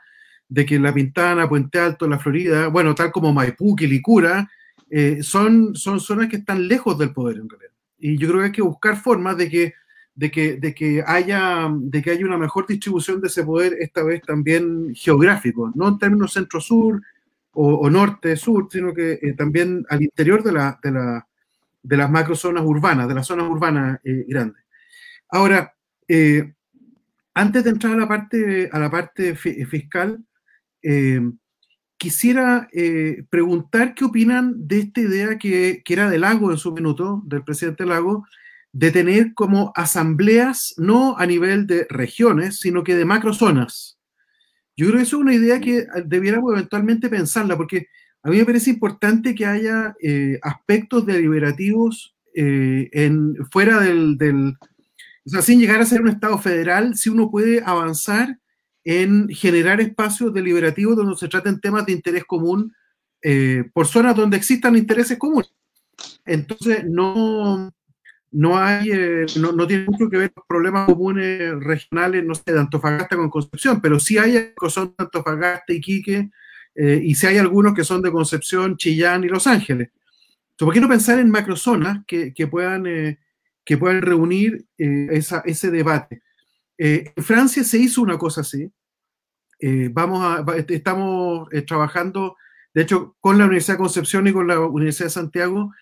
de que La Pintana, Puente Alto, La Florida, bueno, tal como Maipú, Quilicura, eh, son, son zonas que están lejos del poder en realidad. Y yo creo que hay que buscar formas de que de que, de que, haya, de que haya una mejor distribución de ese poder, esta vez también geográfico, no en términos centro-sur o, norte-sur, sino que eh, también al interior de, la, de, la, de las macrozonas urbanas, de las zonas urbanas eh, grandes. Ahora, eh, antes de entrar a la parte, a la parte fiscal, quisiera eh, preguntar qué opinan de esta idea que, que, era de Lago en su minuto, del presidente Lago, de tener como asambleas no a nivel de regiones, sino que de macrozonas. Yo creo que eso es una idea que debiéramos eventualmente pensarla, porque a mí me parece importante que haya eh, aspectos deliberativos eh, en, fuera del, del, o sea, sin llegar a ser un Estado federal, si uno puede avanzar en generar espacios deliberativos donde se traten temas de interés común eh, por zonas donde existan intereses comunes. Entonces, no, no hay, eh, no, no, tiene mucho que ver con problemas comunes regionales, no sé, de Antofagasta con Concepción, pero sí hay que son de Antofagasta, Iquique, eh, y si hay algunos que son de Concepción, Chillán y Los Ángeles. Entonces, ¿por qué no pensar en macrozonas que, que puedan, eh, que puedan reunir eh, esa, ese debate? Eh, en Francia se hizo una cosa así. Eh, vamos estamos trabajando, de hecho, con la Universidad de Concepción y con la Universidad de Santiago,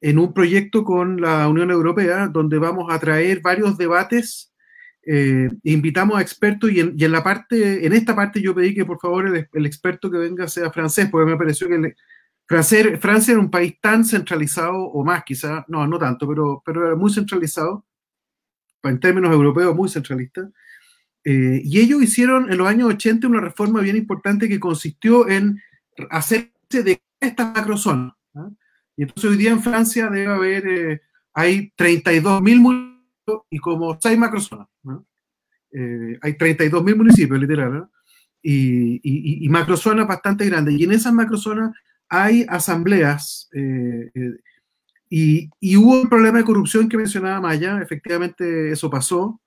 en un proyecto con la Unión Europea donde vamos a traer varios debates. Eh, invitamos a expertos y en, la parte, en esta parte yo pedí que por favor el, experto que venga sea francés, porque me pareció que el, francés, Francia era un país tan centralizado, o más quizá, no, no tanto, pero, pero era muy centralizado, en términos europeos muy centralista. Eh, y ellos hicieron en los años 80 una reforma bien importante que consistió en hacerse de esta macrozona. ¿no? Y entonces hoy día en Francia debe haber, eh, hay 32 mil municipios y como 6 macrozonas. ¿no? Eh, hay 32 mil municipios, literal, ¿no? y, y, y, macrozonas bastante grandes. Y en esas macrozonas hay asambleas eh, eh, y, hubo un problema de corrupción que mencionaba Maya, efectivamente eso pasó.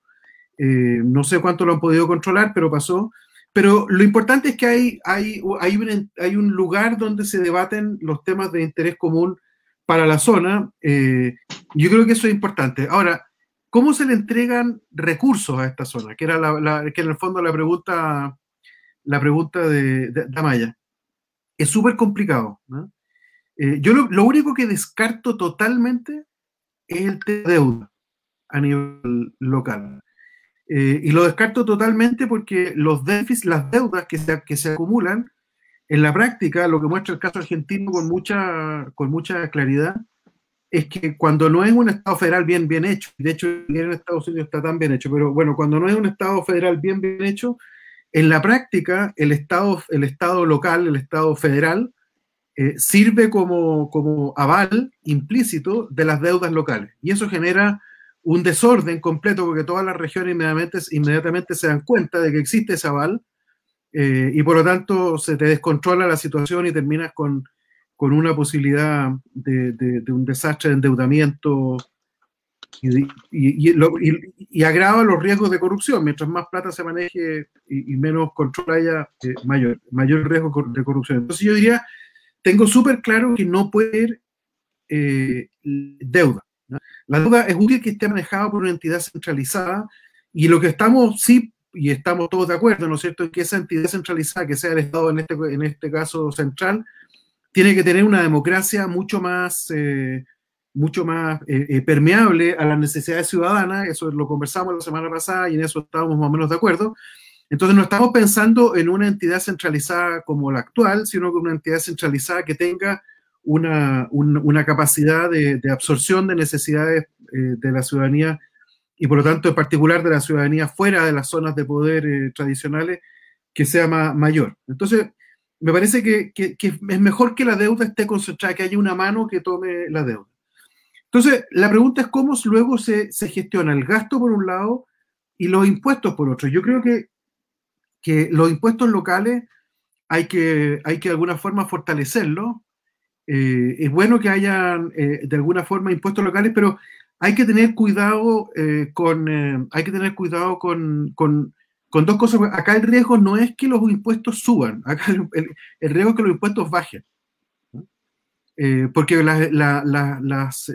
Eh, no sé cuánto lo han podido controlar, pero pasó. Pero lo importante es que hay, un, hay un lugar donde se debaten los temas de interés común para la zona. Eh, yo creo que eso es importante. Ahora, ¿cómo se le entregan recursos a esta zona? Que era la, que en el fondo la pregunta, la pregunta de, de, de Amaya. Es súper complicado. ¿no? Eh, yo lo, único que descarto totalmente es el tema de deuda a nivel local. Eh, y lo descarto totalmente porque los déficits, las deudas que se, que se acumulan, en la práctica, lo que muestra el caso argentino con mucha, con mucha claridad, es que cuando no es un Estado federal bien, bien hecho, de hecho en Estados Unidos está tan bien hecho, pero bueno, cuando no es un Estado federal bien, bien hecho, en la práctica el Estado, el estado local, el Estado federal, eh, sirve como, como aval implícito de las deudas locales. Y eso genera un desorden completo porque todas las regiones inmediatamente, inmediatamente se dan cuenta de que existe ese aval eh, y por lo tanto se te descontrola la situación y terminas con, con una posibilidad de, un desastre de endeudamiento y, agrava los riesgos de corrupción. Mientras más plata se maneje y, menos control haya, eh, mayor, mayor riesgo de corrupción. Entonces yo diría, tengo súper claro que no puede haber eh, deuda. La deuda es útil que esté manejada por una entidad centralizada y lo que estamos, sí, y estamos todos de acuerdo, ¿no es cierto?, que esa entidad centralizada, que sea el Estado en este, en este caso central, tiene que tener una democracia mucho más, eh, mucho más eh, permeable a las necesidades ciudadanas, eso lo conversamos la semana pasada y en eso estábamos más o menos de acuerdo. Entonces no estamos pensando en una entidad centralizada como la actual, sino con una entidad centralizada que tenga una, un, una capacidad de, de, absorción de necesidades eh, de la ciudadanía y por lo tanto en particular de la ciudadanía fuera de las zonas de poder eh, tradicionales que sea ma mayor. Entonces, me parece que, que, que, es mejor que la deuda esté concentrada, que haya una mano que tome la deuda. Entonces, la pregunta es cómo luego se, se gestiona el gasto por un lado y los impuestos por otro. Yo creo que, que los impuestos locales hay que, hay que de alguna forma fortalecerlos eh, es bueno que hayan eh, de alguna forma impuestos locales, pero hay que tener cuidado eh, con hay que tener cuidado con, con, dos cosas. Acá el riesgo no es que los impuestos suban, acá el, riesgo es que los impuestos bajen. porque la, la, la, las,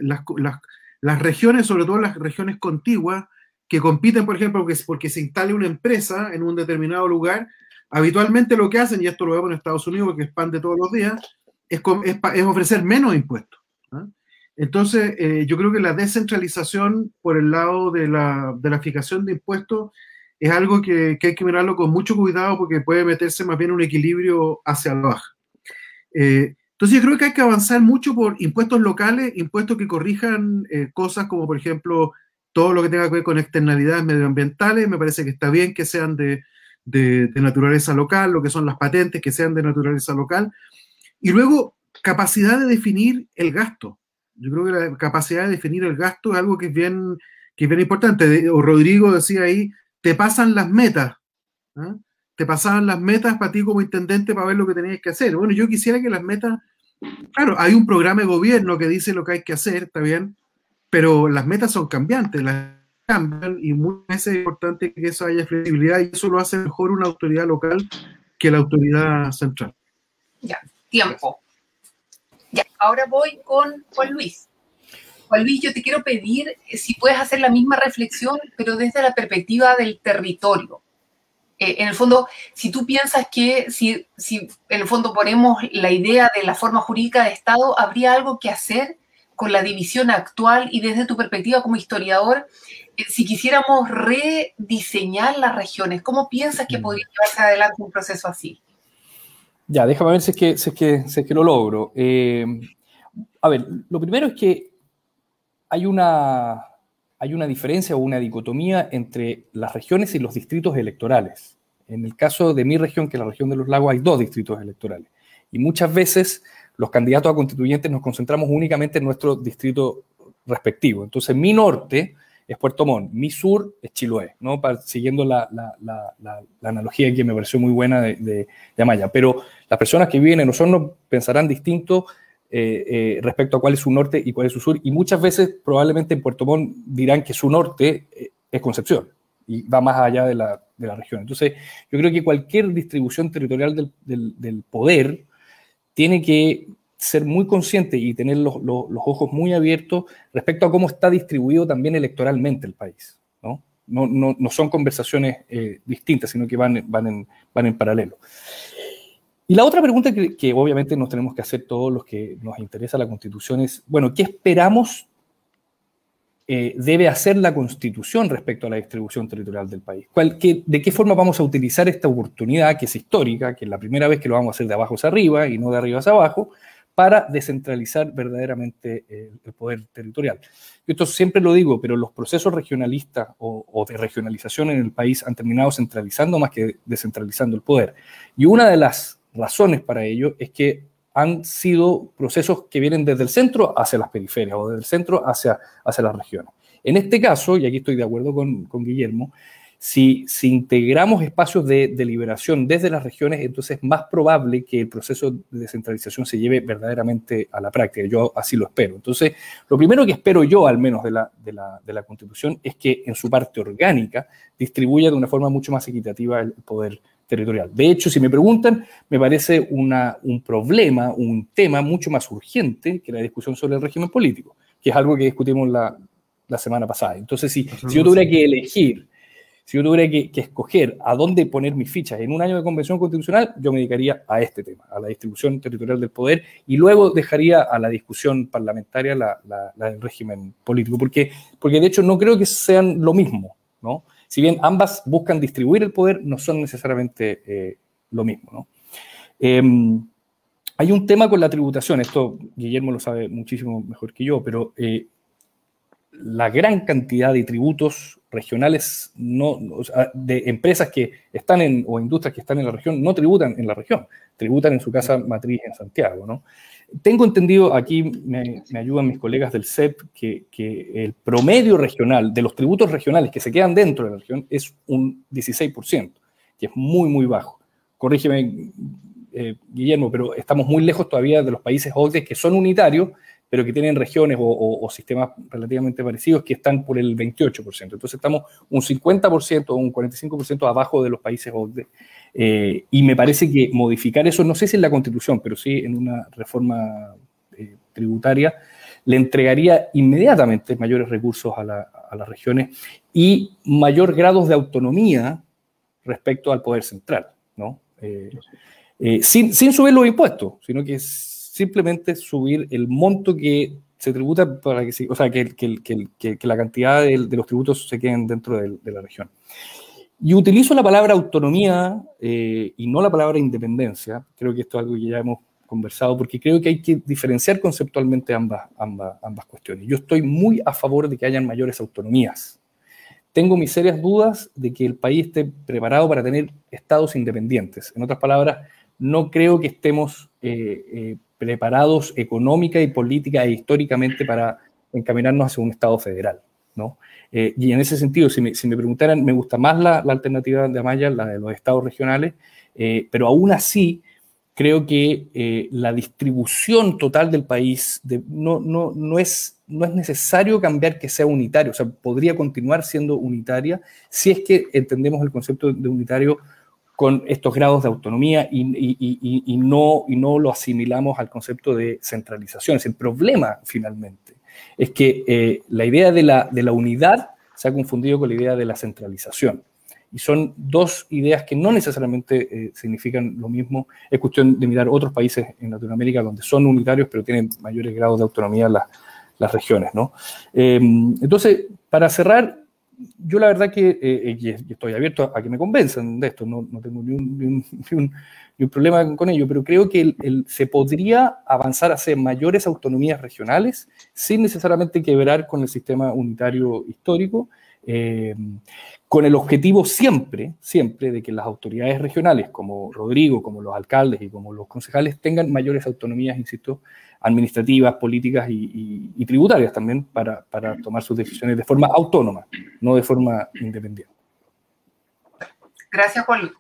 las, regiones, sobre todo las regiones contiguas, que compiten, por ejemplo, porque, porque se instale una empresa en un determinado lugar, habitualmente lo que hacen, y esto lo vemos en Estados Unidos porque expande todos los días, es, es, ofrecer menos impuestos. ¿no? Entonces, eh, yo creo que la descentralización por el lado de la, de la fijación de impuestos es algo que, que, hay que mirarlo con mucho cuidado porque puede meterse más bien un equilibrio hacia la baja. Eh, entonces yo creo que hay que avanzar mucho por impuestos locales, impuestos que corrijan eh, cosas como por ejemplo todo lo que tenga que ver con externalidades medioambientales, me parece que está bien que sean de, de, naturaleza local, lo que son las patentes, que sean de naturaleza local. Y luego, capacidad de definir el gasto. Yo creo que la capacidad de definir el gasto es algo que es bien, que es bien importante. O Rodrigo decía ahí, te pasan las metas. ¿ah? Te pasaban las metas para ti como intendente para ver lo que tenías que hacer. Bueno, yo quisiera que las metas, claro, hay un programa de gobierno que dice lo que hay que hacer, está bien, pero las metas son cambiantes, las cambian y muchas veces es importante que eso haya flexibilidad y eso lo hace mejor una autoridad local que la autoridad central. Ya, tiempo. Ya, ahora voy con Juan Luis. Juan Luis, yo te quiero pedir si puedes hacer la misma reflexión, pero desde la perspectiva del territorio. Eh, en el fondo, si tú piensas que si, si en el fondo ponemos la idea de la forma jurídica de Estado, ¿habría algo que hacer con la división actual y desde tu perspectiva como historiador, eh, si quisiéramos rediseñar las regiones, ¿cómo piensas que mm. podría llevarse adelante un proceso así? Ya, déjame ver si es que, si es que, si es que lo logro. Eh, a ver, lo primero es que hay una, hay una diferencia o una dicotomía entre las regiones y los distritos electorales. En el caso de mi región, que es la región de los lagos, hay dos distritos electorales. Y muchas veces los candidatos a constituyentes nos concentramos únicamente en nuestro distrito respectivo. Entonces, mi norte es Puerto Montt, mi sur es Chiloé, ¿no? siguiendo la, analogía que me pareció muy buena de, de, Amaya. Pero las personas que viven en Osorno pensarán distinto eh, eh, respecto a cuál es su norte y cuál es su sur, y muchas veces probablemente en Puerto Montt dirán que su norte eh, es Concepción y va más allá de la, región. Entonces, yo creo que cualquier distribución territorial del, del poder tiene que ser muy consciente y tener los, ojos muy abiertos respecto a cómo está distribuido también electoralmente el país. No, no, son conversaciones eh, distintas, sino que van, van, en, van en paralelo. Y la otra pregunta que, que, obviamente nos tenemos que hacer todos los que nos interesa la Constitución es, bueno, ¿qué esperamos eh, debe hacer la Constitución respecto a la distribución territorial del país. ¿De qué forma vamos a utilizar esta oportunidad, que es histórica, que es la primera vez que lo vamos a hacer de abajo hacia arriba y no de arriba hacia abajo, para descentralizar verdaderamente el, poder territorial? Esto siempre lo digo, pero los procesos regionalistas o de regionalización en el país han terminado centralizando más que descentralizando el poder. Y una de las razones para ello es que han sido procesos que vienen desde el centro hacia las periferias o desde el centro hacia, hacia las regiones. En este caso, y aquí estoy de acuerdo con, Guillermo, si, integramos espacios de deliberación desde las regiones, entonces es más probable que el proceso de descentralización se lleve verdaderamente a la práctica. Yo así lo espero. Entonces, lo primero que espero yo, al menos de la, de la, de la Constitución, es que en su parte orgánica distribuya de una forma mucho más equitativa el poder territorial. De hecho, si me preguntan, me parece una, un problema, un tema mucho más urgente que la discusión sobre el régimen político, que es algo que discutimos la, la semana pasada. Entonces, si, si, yo tuviera que elegir, si yo tuviera que, que, escoger a dónde poner mis fichas en un año de convención constitucional, yo me dedicaría a este tema, a la distribución territorial del poder, y luego dejaría a la discusión parlamentaria la, la, la del régimen político, porque, porque de hecho no creo que sean lo mismo, ¿no? Si bien ambas buscan distribuir el poder, no son necesariamente eh, lo mismo. Em, hay un tema con la tributación, esto Guillermo lo sabe muchísimo mejor que yo, pero eh, la gran cantidad de tributos regionales no, de empresas que están en, o industrias que están en la región no tributan en la región, tributan en su casa matriz en Santiago. ¿no? Tengo entendido, aquí me, ayudan mis colegas del CEP, que, el promedio regional de los tributos regionales que se quedan dentro de la región es un 16%, que es muy, muy bajo. Corrígeme, eh, Guillermo, pero estamos muy lejos todavía de los países OCDE que son unitarios, pero que tienen regiones o, sistemas relativamente parecidos que están por el 28%. Entonces estamos un 50% o un 45% abajo de los países OCDE eh, y me parece que modificar eso, no sé si en la constitución, pero sí en una reforma eh, tributaria, le entregaría inmediatamente mayores recursos a, las regiones y mayor grado de autonomía respecto al poder central, ¿no? Eh, sin, sin, subir los impuestos, sino que simplemente subir el monto que se tributa para que, o sea, que, que, que la cantidad de, los tributos se queden dentro de la región. Y utilizo la palabra autonomía eh, y no la palabra independencia. Creo que esto es algo que ya hemos conversado, porque creo que hay que diferenciar conceptualmente ambas, ambas, ambas cuestiones. Yo estoy muy a favor de que hayan mayores autonomías. Tengo mis serias dudas de que el país esté preparado para tener estados independientes. En otras palabras, no creo que estemos eh, eh, preparados económica y política e históricamente para encaminarnos hacia un estado federal. ¿no? Eh, y en ese sentido, si me, preguntaran, me gusta más la, alternativa de Amaya, la de los estados regionales, pero aún así creo que eh, la distribución total del país no, no, no, es, no es necesario cambiar que sea unitario, o sea, podría continuar siendo unitaria si es que entendemos el concepto de unitario con estos grados de autonomía y, y, y, y no, y no lo asimilamos al concepto de centralización. Es el problema, finalmente, es que eh, la idea de la, de la unidad se ha confundido con la idea de la centralización. Y son dos ideas que no necesariamente eh, significan lo mismo. Es cuestión de mirar otros países en Latinoamérica donde son unitarios, pero tienen mayores grados de autonomía las, las regiones. ¿no? Eh, entonces, para cerrar, yo la verdad que eh, y estoy abierto a, que me convenzan de esto, no, no tengo ni un, problema con ello, pero creo que el, se podría avanzar hacia mayores autonomías regionales sin necesariamente quebrar con el sistema unitario histórico. Eh, con el objetivo siempre, siempre de que las autoridades regionales, como Rodrigo, como los alcaldes y como los concejales, tengan mayores autonomías, insisto, administrativas, políticas y, y, y tributarias también para, para, tomar sus decisiones de forma autónoma, no de forma independiente. Gracias, Juan.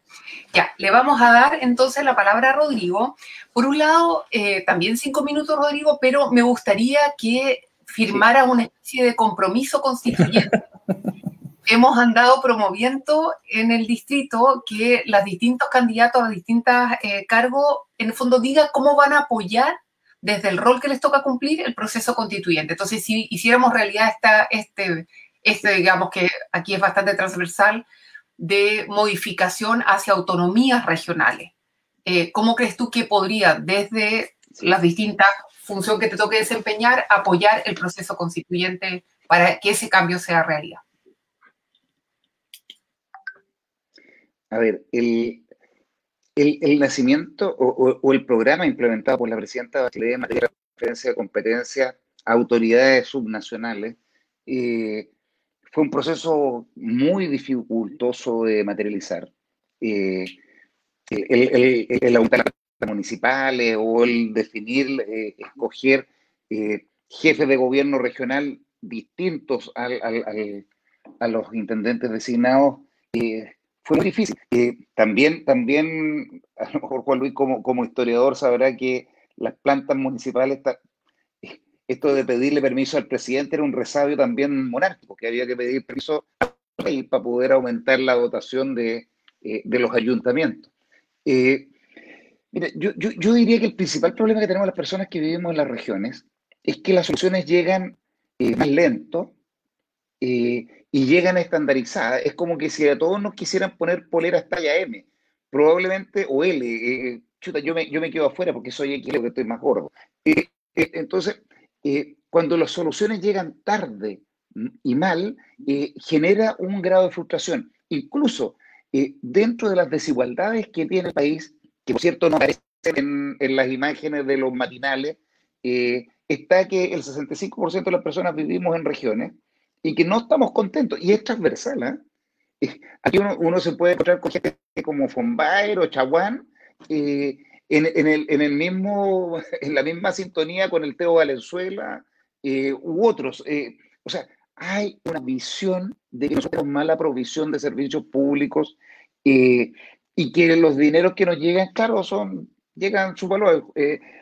Ya, le vamos a dar entonces la palabra a Rodrigo. Por un lado, eh, también cinco minutos, Rodrigo, pero me gustaría que firmara una especie de compromiso constituyente hemos andado promoviendo en el distrito que los distintos candidatos a distintos eh, cargos, en el fondo, digan cómo van a apoyar desde el rol que les toca cumplir el proceso constituyente. Entonces, si hiciéramos realidad esta, este, este, digamos que aquí es bastante transversal, de modificación hacia autonomías regionales, eh, ¿cómo crees tú que podría, desde las distintas funciones que te toque desempeñar, apoyar el proceso constituyente para que ese cambio sea realidad? A ver, el, el, nacimiento o, el programa implementado por la presidenta Bachelet en materia de referencia de competencia a autoridades subnacionales eh, fue un proceso muy dificultoso de materializar. Eh, el, aumentar las municipales o el definir, eh, escoger jefes de gobierno regional distintos al, a los intendentes designados fue muy difícil. También, también, a lo mejor Juan Luis como, como historiador sabrá que las plantas municipales, esto de pedirle permiso al presidente era un resabio también monárquico, que había que pedir permiso para poder aumentar la dotación de, eh, de los ayuntamientos. Eh, mira, yo, yo, yo, diría que el principal problema que tenemos las personas que vivimos en las regiones es que las soluciones llegan eh, más lento, eh, y llegan estandarizadas. Es como que si a todos nos quisieran poner poleras talla M, probablemente, o L, eh, chuta, yo me, yo me quedo afuera porque soy X, que estoy más gordo. Eh, eh, entonces, cuando las soluciones llegan tarde y mal, genera un grado de frustración. Incluso dentro de las desigualdades que tiene el país, que por cierto no aparecen en, en las imágenes de los matinales, está que el 65% de las personas vivimos en regiones y que no estamos contentos. Y es transversal. ¿eh? Aquí uno, se puede encontrar con gente como Fombaer o Chaguán eh, en, el, mismo, en la misma sintonía con el Teo Valenzuela eh, u otros. Eh, o sea, hay una visión de que nosotros mala provisión de servicios públicos y que los dineros que nos llegan, claro, son, llegan su valor.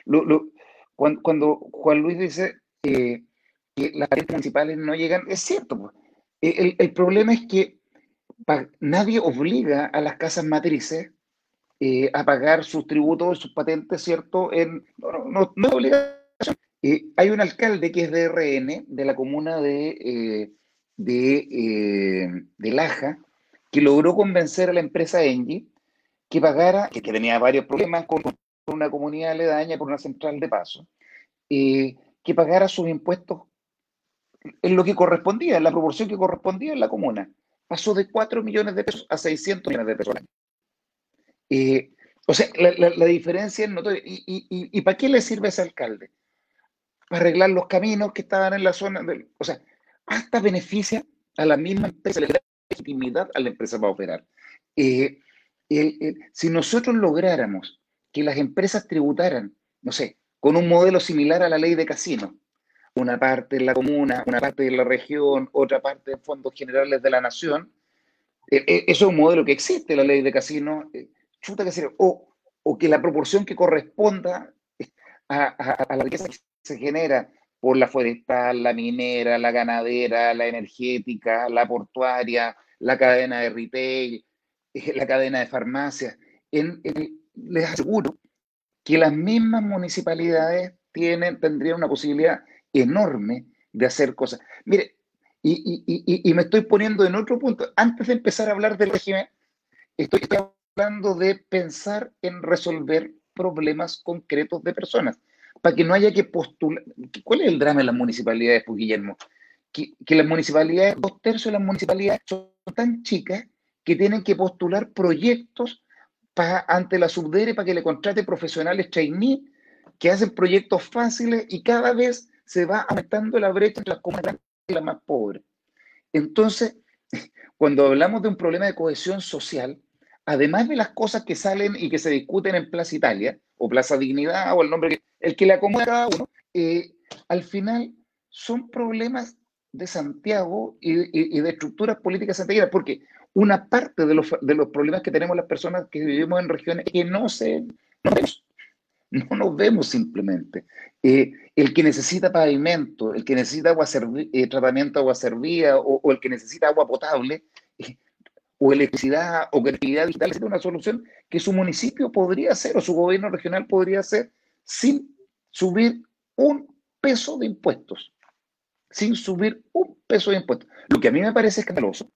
Lo, lo, cuando, cuando, Juan Luis dice que las áreas municipales no llegan, es cierto. Pues. El, el, problema es que nadie obliga a las casas matrices eh, a pagar sus tributos, sus patentes, ¿cierto? En, no, no, no, es obligación. Eh, hay un alcalde que es de RN, de la comuna de, eh, de, de, Laja, que logró convencer a la empresa Engie que pagara, que, que tenía varios problemas con una comunidad aledaña por una central de paso, eh, que pagara sus impuestos en lo que correspondía, en la proporción que correspondía en la comuna. Pasó de 4 millones de pesos a 600 millones de pesos al año. Eh, O sea, la, diferencia es notoria. ¿Y, para qué le sirve ese alcalde? Para arreglar los caminos que estaban en la zona. o sea, hasta beneficia a la misma empresa, le da legitimidad a la empresa para operar. Eh, si nosotros lográramos que las empresas tributaran, no sé, con un modelo similar a la ley de casino, una parte en la comuna, una parte en la región, otra parte en fondos generales de la nación, eh, eh, eso es un modelo que existe, la ley de casino, chuta que o, o que la proporción que corresponda a, a la riqueza que se genera por la forestal, la minera, la ganadera, la energética, la portuaria, la cadena de retail, la cadena de farmacias. les aseguro que las mismas municipalidades tienen, tendrían una posibilidad enorme de hacer cosas. Mire, y, me estoy poniendo en otro punto. Antes de empezar a hablar del régimen, estoy hablando de pensar en resolver problemas concretos de personas para que no haya que postular. ¿Cuál es el drama en las municipalidades, pues, Guillermo? Que, las municipalidades, dos tercios de las municipalidades son tan chicas que tienen que postular proyectos ante la subdere para que le contrate profesionales trainee que hacen proyectos fáciles y cada vez se va aumentando la brecha entre las comunidades y las más pobres. Entonces, cuando hablamos de un problema de cohesión social, además de las cosas que salen y que se discuten en Plaza Italia, o Plaza Dignidad, o el nombre, el que le acomoda a cada uno, eh, al final son problemas de Santiago y, de estructuras políticas santiaguinas, porque una parte de los, problemas que tenemos las personas que vivimos en regiones que no se no nos vemos simplemente. Eh, el que necesita pavimento, el que necesita agua eh, tratamiento de agua servida o, el que necesita agua potable, o electricidad o creatividad digital es una solución que su municipio podría hacer o su gobierno regional podría hacer sin subir un peso de impuestos. Sin subir un peso de impuestos. Lo que a mí me parece escandaloso,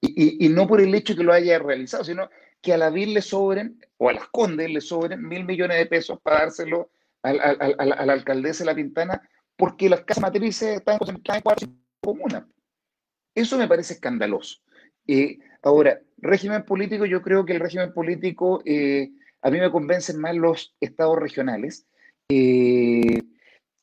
y, no por el hecho que lo haya realizado, sino que a la VIR le sobren, o a las Condes le sobren mil millones de pesos para dárselo a la alcaldesa de La Pintana, porque las casas matrices están concentradas en cuatro comunas. Eso me parece escandaloso. Eh, Ahora, régimen político, yo creo que el régimen político, eh, a mí me convencen más los estados regionales. Eh,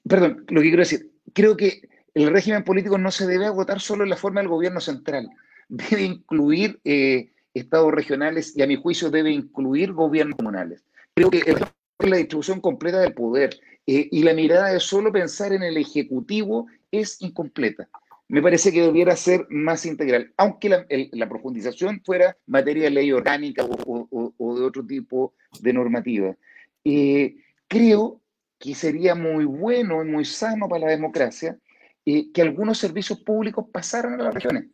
perdón, lo que quiero decir, creo que el régimen político no se debe agotar solo en la forma del gobierno central, debe incluir eh, estados regionales y a mi juicio debe incluir gobiernos comunales. Creo que es la distribución completa del poder y la mirada de solo pensar en el ejecutivo es incompleta me parece que debiera ser más integral, aunque la, profundización fuera materia de ley orgánica o, de otro tipo de normativa. Eh, creo que sería muy bueno y muy sano para la democracia eh, que algunos servicios públicos pasaran a las regiones.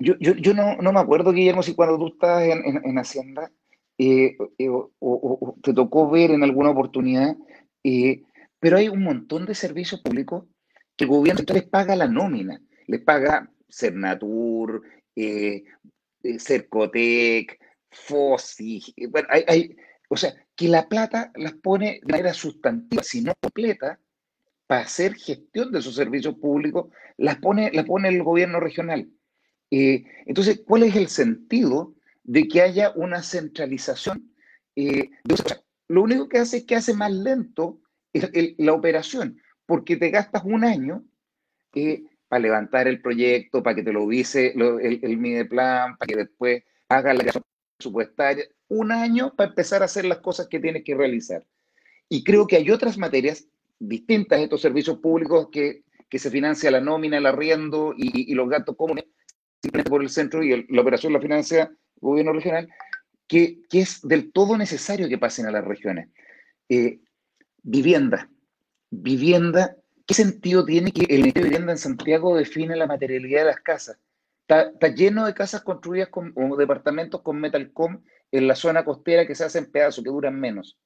Eh, yo, no, me acuerdo, Guillermo, si cuando tú estás en, Hacienda o, te tocó ver en alguna oportunidad, pero hay un montón de servicios públicos que el gobierno les paga la nómina, les paga Cernatur, eh, eh Cercotec, FOSI, bueno, hay, o sea, que la plata las pone de manera sustantiva, si no completa, para hacer gestión de esos servicios públicos, las pone, la pone el gobierno regional. Eh, entonces, ¿cuál es el sentido de que haya una centralización? Eh, lo único que hace es que hace más lento la operación porque te gastas un año eh, para levantar el proyecto, para que te lo dice el, el plan, para que después hagas la presupuestaria, un año para empezar a hacer las cosas que tienes que realizar. Y creo que hay otras materias distintas estos servicios públicos que, se financia la nómina, el arriendo y, los gastos comunes, simplemente por el centro y la operación la financia el gobierno regional, que, que, es del todo necesario que pasen a las regiones. Eh, vivienda vivienda, ¿qué sentido tiene que el Ministerio de Vivienda en Santiago define la materialidad de las casas? Está, lleno de casas construidas con, o departamentos con metalcom en la zona costera que se hacen pedazos, que duran menos.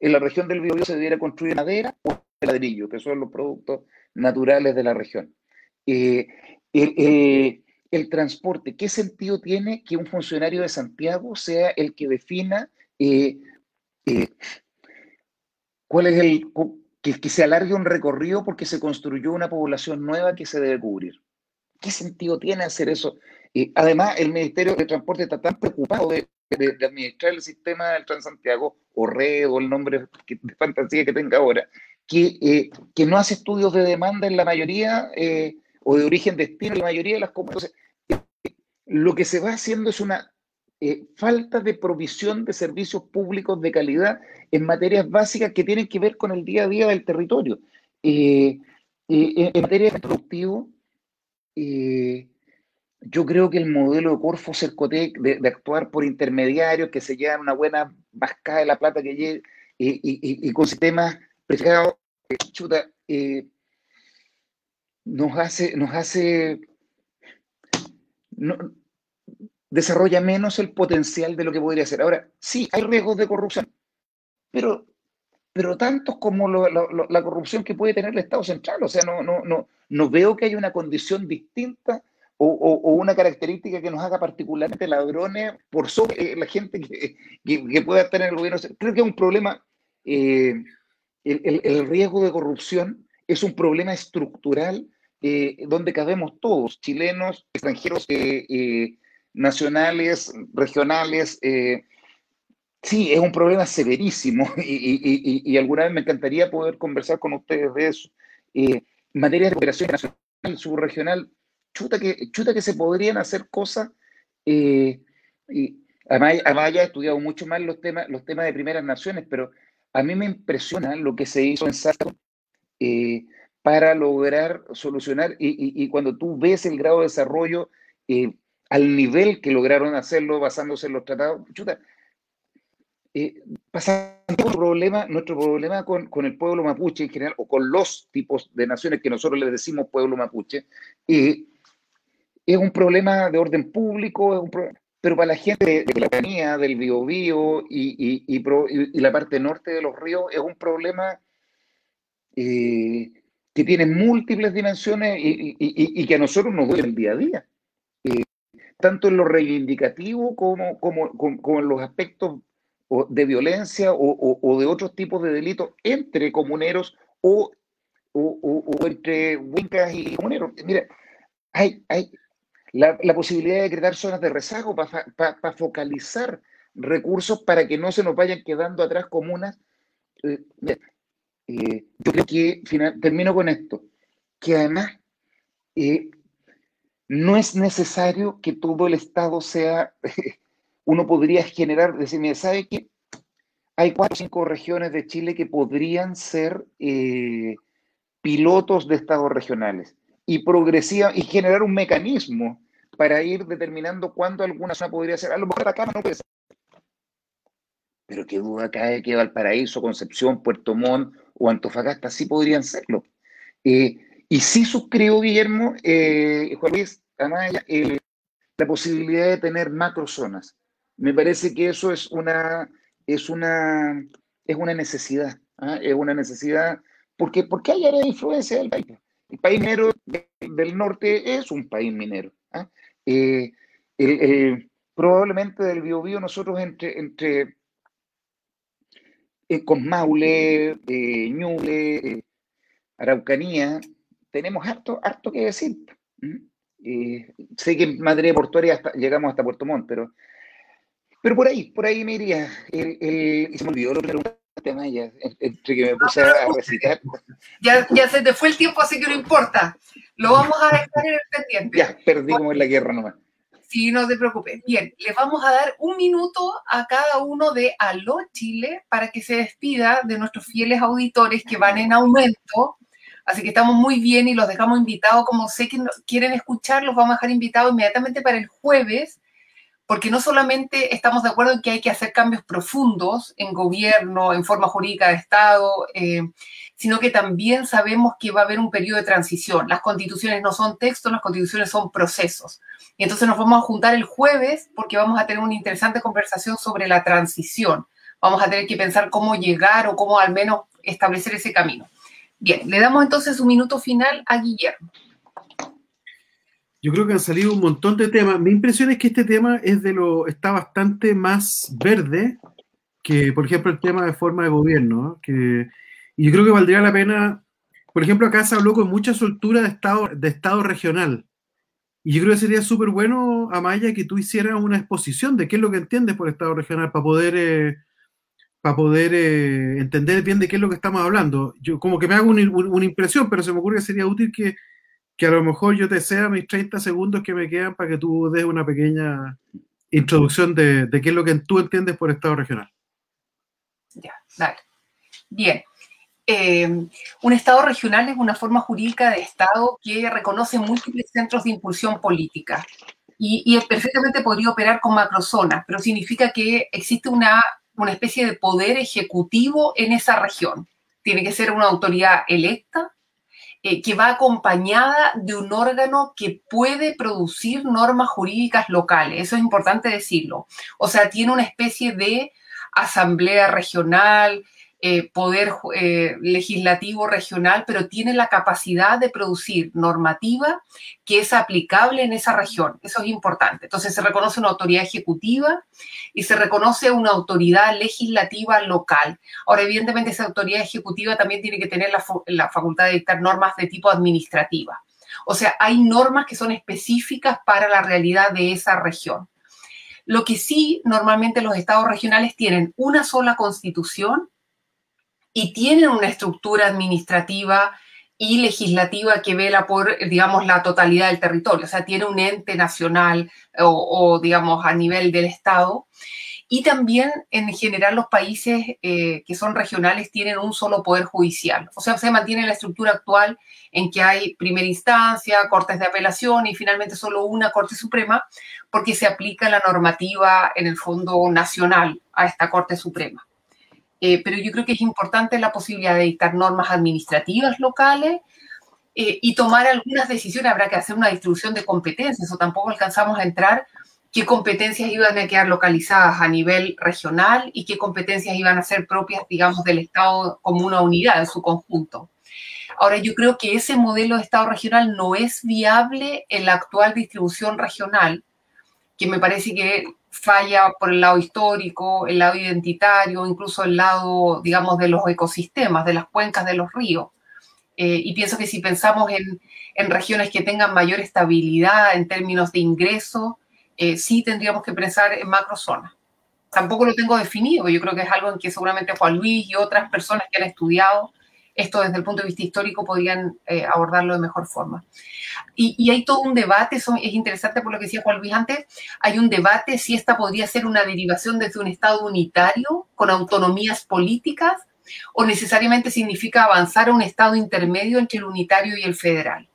En la región del Biobío se debiera construir madera o ladrillo, que son los productos naturales de la región. Eh, el, transporte, ¿qué sentido tiene que un funcionario de Santiago sea el que defina eh, eh, cuál es el, que, se alargue un recorrido porque se construyó una población nueva que se debe cubrir. ¿Qué sentido tiene hacer eso? Y además, el Ministerio de Transporte está tan preocupado de, administrar el sistema del Transantiago, o RED, o el nombre de fantasía que tenga ahora, que, eh, que no hace estudios de demanda en la mayoría, eh, o de origen-destino en la mayoría de las comunidades. lo que se va haciendo es una eh, falta de provisión de servicios públicos de calidad en materias básicas que tienen que ver con el día a día del territorio. en materia de productivo, yo creo que el modelo de Corfo Cercotec de, actuar por intermediarios que se llevan una buena vascada de la plata que llega y, con sistemas prefijados, eh, chuta, eh, nos hace, nos hace desarrolla menos el potencial de lo que podría ser. Ahora, sí, hay riesgos de corrupción, pero, pero tantos como la corrupción que puede tener el Estado central. O sea, no, no, no, no veo que haya una condición distinta o, una característica que nos haga particularmente ladrones por sobre eh, la gente que, que, pueda estar en el gobierno. Creo que es un problema, eh, el, riesgo de corrupción es un problema estructural eh, donde cabemos todos, chilenos, extranjeros, nacionales, regionales. sí, es un problema severísimo y, y, alguna vez me encantaría poder conversar con ustedes de eso. en materia de cooperación nacional, subregional, chuta que, chuta que se podrían hacer cosas. Eh, y además, además, ya he estudiado mucho más los temas, los temas de primeras naciones, pero a mí me impresiona lo que se hizo en Sato eh, para lograr solucionar, y, cuando tú ves el grado de desarrollo eh, al nivel que lograron hacerlo basándose en los tratados, chuta, eh, nuestro problema, nuestro problema con, con, el pueblo mapuche en general, o con los tipos de naciones que nosotros le decimos pueblo mapuche, eh, es un problema de orden público, un pero para la gente de, la Canía, del Biobío y, y, y, la parte norte de los ríos es un problema eh, que tiene múltiples dimensiones y, que a nosotros nos duele el día a día, eh, tanto en lo reivindicativo como, como, como, en los aspectos de violencia o, o, de otros tipos de delitos entre comuneros o, o entre huincas y comuneros. Mira, hay, hay, la, posibilidad de crear zonas de rezago para focalizar recursos para que no se nos vayan quedando atrás comunas. Eh, eh, yo creo que, termino con esto, que además eh, no es necesario que todo el Estado sea, uno podría generar, decirme, ¿sabe qué? Hay cuatro o cinco regiones de Chile que podrían ser pilotos de estados regionales y progresiva y generar un mecanismo para ir determinando cuándo alguna zona podría ser. A lo mejor acá no puede ser. Pero qué duda cae que Valparaíso, Concepción, Puerto Montt o Antofagasta sí podrían serlo. Eh, y sí suscribo, Guillermo, eh, Juan Luis Amaya, la posibilidad de tener macrozonas. Me parece que eso es una, es una, es una necesidad. ¿ah? Es una necesidad porque, porque hay área de influencia del país. El país minero del norte es un país minero. ¿ah? Eh, probablemente del Biobío nosotros entre eh, con Maule, eh, Ñuble, eh, Araucanía, tenemos harto, harto que decir. sé que en materia portuaria llegamos hasta Puerto Montt, pero, pero por ahí, por ahí me iría. El, se me olvidó lo que entre que me puse a recitar. Ya, ya se te fue el tiempo, así que no importa. Lo vamos a dejar en el pendiente. Ya, perdimos en la guerra nomás. Sí, no te preocupes. Bien, les vamos a dar un minuto a cada uno de Aló Chile para que se despida de nuestros fieles auditores que van en aumento. Así que estamos muy bien y los dejamos invitados. Como sé que quieren escuchar, los vamos a dejar invitados inmediatamente para el jueves porque no solamente estamos de acuerdo en que hay que hacer cambios profundos en gobierno, en forma jurídica de Estado, eh, sino que también sabemos que va a haber un periodo de transición. Las constituciones no son textos, las constituciones son procesos. Y entonces nos vamos a juntar el jueves porque vamos a tener una interesante conversación sobre la transición. Vamos a tener que pensar cómo llegar o cómo al menos establecer ese camino. Bien, le damos entonces un minuto final a Guillermo. Yo creo que han salido un montón de temas. Mi impresión es que este tema es de lo está bastante más verde que, por ejemplo, el tema de forma de gobierno. Que, y yo creo que valdría la pena, por ejemplo, acá se habló con mucha soltura de estado, de estado regional. Y yo creo que sería súper bueno, Amaya, que tú hicieras una exposición de qué es lo que entiendes por Estado regional para poder, eh, para poder eh, entender bien de qué es lo que estamos hablando. Yo como que me hago una, impresión, pero se me ocurre que sería útil que, que a lo mejor yo te sea mis 30 segundos que me quedan para que tú des una pequeña introducción de, de qué es lo que tú entiendes por Estado regional. Ya, dale. Bien. Eh, un Estado regional es una forma jurídica de Estado que reconoce múltiples centros de impulsión política y, y perfectamente podría operar con macrozonas, pero significa que existe una, una especie de poder ejecutivo en esa región. Tiene que ser una autoridad electa eh, que va acompañada de un órgano que puede producir normas jurídicas locales. Eso es importante decirlo. O sea, tiene una especie de asamblea regional, eh, poder eh, legislativo regional, pero tiene la capacidad de producir normativa que es aplicable en esa región. Eso es importante. Entonces se reconoce una autoridad ejecutiva y se reconoce una autoridad legislativa local. Ahora, evidentemente, esa autoridad ejecutiva también tiene que tener la, la facultad de dictar normas de tipo administrativa. O sea, hay normas que son específicas para la realidad de esa región. Lo que sí, normalmente los estados regionales tienen una sola constitución y tienen una estructura administrativa y legislativa que vela por, digamos, la totalidad del territorio. O sea, tiene un ente nacional o, digamos, a nivel del Estado. Y también, en general, los países eh, que son regionales tienen un solo poder judicial. O sea, se mantiene la estructura actual en que hay primera instancia, cortes de apelación y finalmente solo una Corte Suprema, porque se aplica la normativa en el fondo nacional a esta Corte Suprema. Eh, pero yo creo que es importante la posibilidad de dictar normas administrativas locales eh, y tomar algunas decisiones. Habrá que hacer una distribución de competencias, o tampoco alcanzamos a entrar qué competencias iban a quedar localizadas a nivel regional y qué competencias iban a ser propias, digamos, del Estado como una unidad en su conjunto. Ahora, yo creo que ese modelo de Estado regional no es viable en la actual distribución regional, que me parece que falla por el lado histórico, el lado identitario, incluso el lado, digamos, de los ecosistemas, de las cuencas de los ríos. Eh, y pienso que si pensamos en, regiones que tengan mayor estabilidad en términos de ingreso, eh, sí tendríamos que pensar en macrozonas. Tampoco lo tengo definido, yo creo que es algo en que seguramente Juan Luis y otras personas que han estudiado esto desde el punto de vista histórico podrían eh, abordarlo de mejor forma. Y, hay todo un debate, eso es interesante por lo que decía Juan Luis antes, hay un debate si esta podría ser una derivación desde un Estado unitario con autonomías políticas o necesariamente significa avanzar a un Estado intermedio entre el unitario y el federal.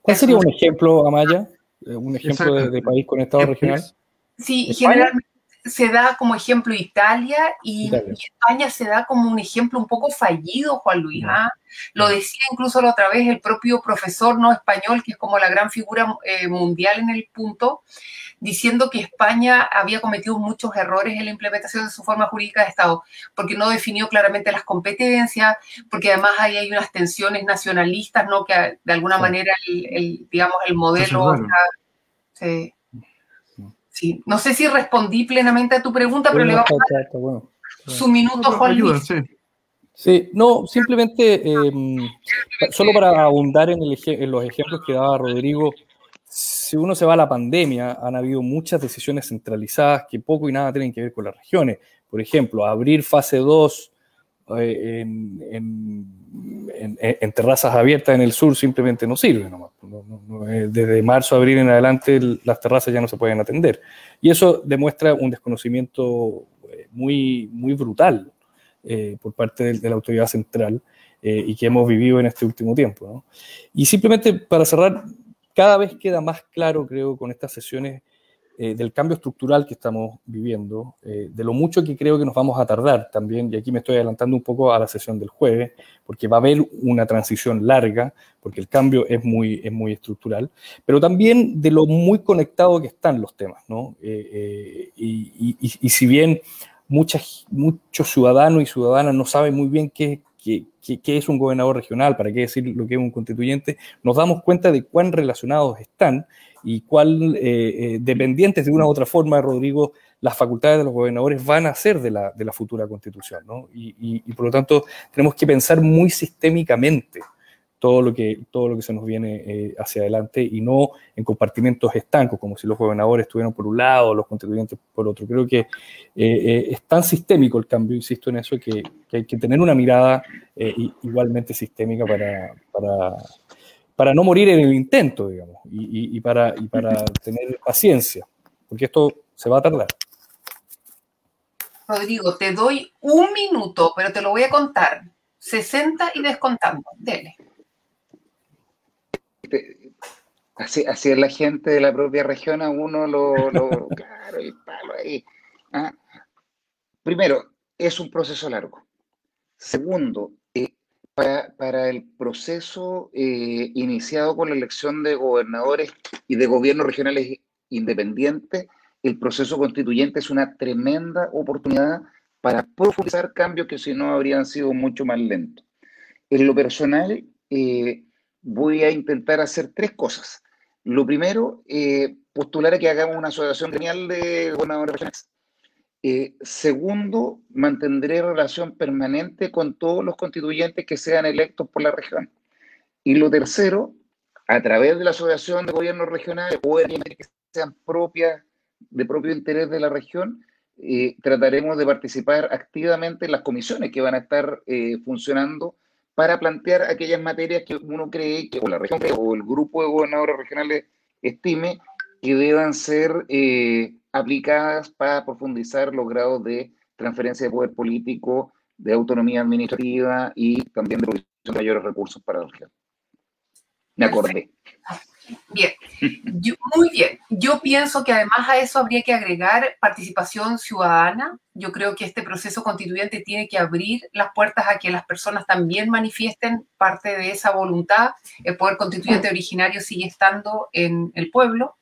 ¿Cuál sería un ejemplo, Amaya? Eh, un ejemplo de, país con Estado regional. Sí, generalmente se da como ejemplo Italia y, España se da como un ejemplo un poco fallido, Juan Luis. ¿ah? Lo decía incluso la otra vez el propio profesor no español, que es como la gran figura eh, mundial en el punto, diciendo que España había cometido muchos errores en la implementación de su forma jurídica de Estado, porque no definió claramente las competencias, porque además ahí hay unas tensiones nacionalistas, ¿no? Que de alguna manera el, digamos, el modelo... Está, Sí, no sé si respondí plenamente a tu pregunta, pero le vamos a dar su minuto, Juan Luis. Sí. no, simplemente, em, solo para abundar en, en, los ejemplos que daba Rodrigo, si uno se va a la pandemia, han habido muchas decisiones centralizadas que poco y nada tienen que ver con las regiones. Por ejemplo, abrir fase 2 eh, en, terrazas abiertas en el sur simplemente no sirve. Eh, desde marzo, abril en adelante las terrazas ya no se pueden atender. Y eso demuestra un desconocimiento eh, muy, muy brutal por parte de, la autoridad central y que hemos vivido en este último tiempo. Y simplemente para cerrar, cada vez queda más claro, creo, con estas sesiones eh, del cambio estructural que estamos viviendo, eh, de lo mucho que creo que nos vamos a tardar también, y aquí me estoy adelantando un poco a la sesión del jueves, porque va a haber una transición larga, porque el cambio es muy, es muy estructural, pero también de lo muy conectado que están los temas, ¿no? Eh, y, y, si bien muchas, muchos ciudadanos y ciudadanas no saben muy bien qué, qué, qué, es un gobernador regional, para qué decir lo que es un constituyente, nos damos cuenta de cuán relacionados están y cuál, eh, eh, dependientes de una u otra forma, Rodrigo, las facultades de los gobernadores van a ser de la, de la futura constitución. ¿no? Y, por lo tanto, tenemos que pensar muy sistémicamente todo lo que, todo lo que se nos viene eh, hacia adelante y no en compartimentos estancos, como si los gobernadores estuvieran por un lado, los contribuyentes por otro. Creo que eh, es tan sistémico el cambio, insisto en eso, que, hay que tener una mirada igualmente sistémica para, para, para, no morir en el intento, digamos, y, y, para, y para tener paciencia, porque esto se va a tardar. Rodrigo, te doy un minuto, pero te lo voy a contar. 60 y descontando. Dele. Así, así es la gente de la propia región, a uno lo, lo claro, el palo ahí. ¿ah? Primero, es un proceso largo. Segundo, para, el proceso eh, iniciado con la elección de gobernadores y de gobiernos regionales independientes, el proceso constituyente es una tremenda oportunidad para profundizar cambios que si no habrían sido mucho más lentos. En lo personal, eh, voy a intentar hacer tres cosas. Lo primero, eh, postular a que hagamos una asociación genial de gobernadores regionales. Eh, segundo, mantendré relación permanente con todos los constituyentes que sean electos por la región. Y lo tercero, a través de la asociación de gobiernos regionales o que sean propias de propio interés de la región, eh, trataremos de participar activamente en las comisiones que van a estar eh, funcionando para plantear aquellas materias que uno cree que o la región o el grupo de gobernadores regionales estime que deban ser aplicadas para profundizar los grados de transferencia de poder político, de autonomía administrativa y también de provisión de mayores recursos para la región. Me acordé. Bien, muy bien. Yo pienso que además a eso habría que agregar participación ciudadana. Yo creo que este proceso constituyente tiene que abrir las puertas a que las personas también manifiesten parte de esa voluntad. El poder constituyente originario sigue estando en el pueblo.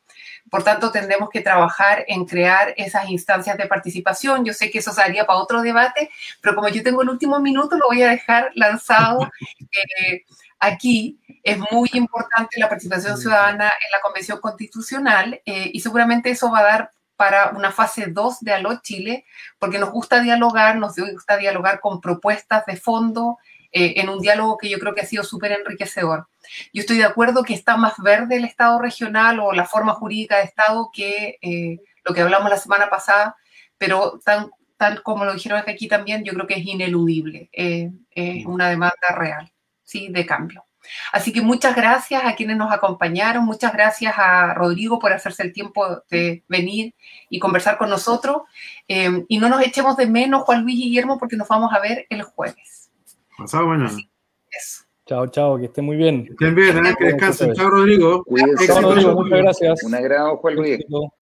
Por tanto, tendremos que trabajar en crear esas instancias de participación. Yo sé que eso sería para otro debate, pero como yo tengo el último minuto, lo voy a dejar lanzado eh, aquí es muy importante la participación ciudadana en la Convención Constitucional eh, y seguramente eso va a dar para una fase 2 de ALO Chile, porque nos gusta dialogar, nos gusta dialogar con propuestas de fondo, eh, en un diálogo que yo creo que ha sido súper enriquecedor. Yo estoy de acuerdo que está más verde el Estado regional o la forma jurídica de Estado que eh, lo que hablamos la semana pasada, pero tan, tan como lo dijeron aquí también, yo creo que es ineludible, es una demanda real, ¿sí? De cambio. Así que muchas gracias a quienes nos acompañaron, muchas gracias a Rodrigo por hacerse el tiempo de venir y conversar con nosotros. Eh, y no nos echemos de menos, Juan Luis y Guillermo, porque nos vamos a ver el jueves. Pasado mañana. Chao, chao, que estén muy bien. estén bien, ¿eh? que descansen. Chao, Rodrigo. Cuídense. Chao, Rodrigo, muchas gracias. Un agrado, Juan Luis.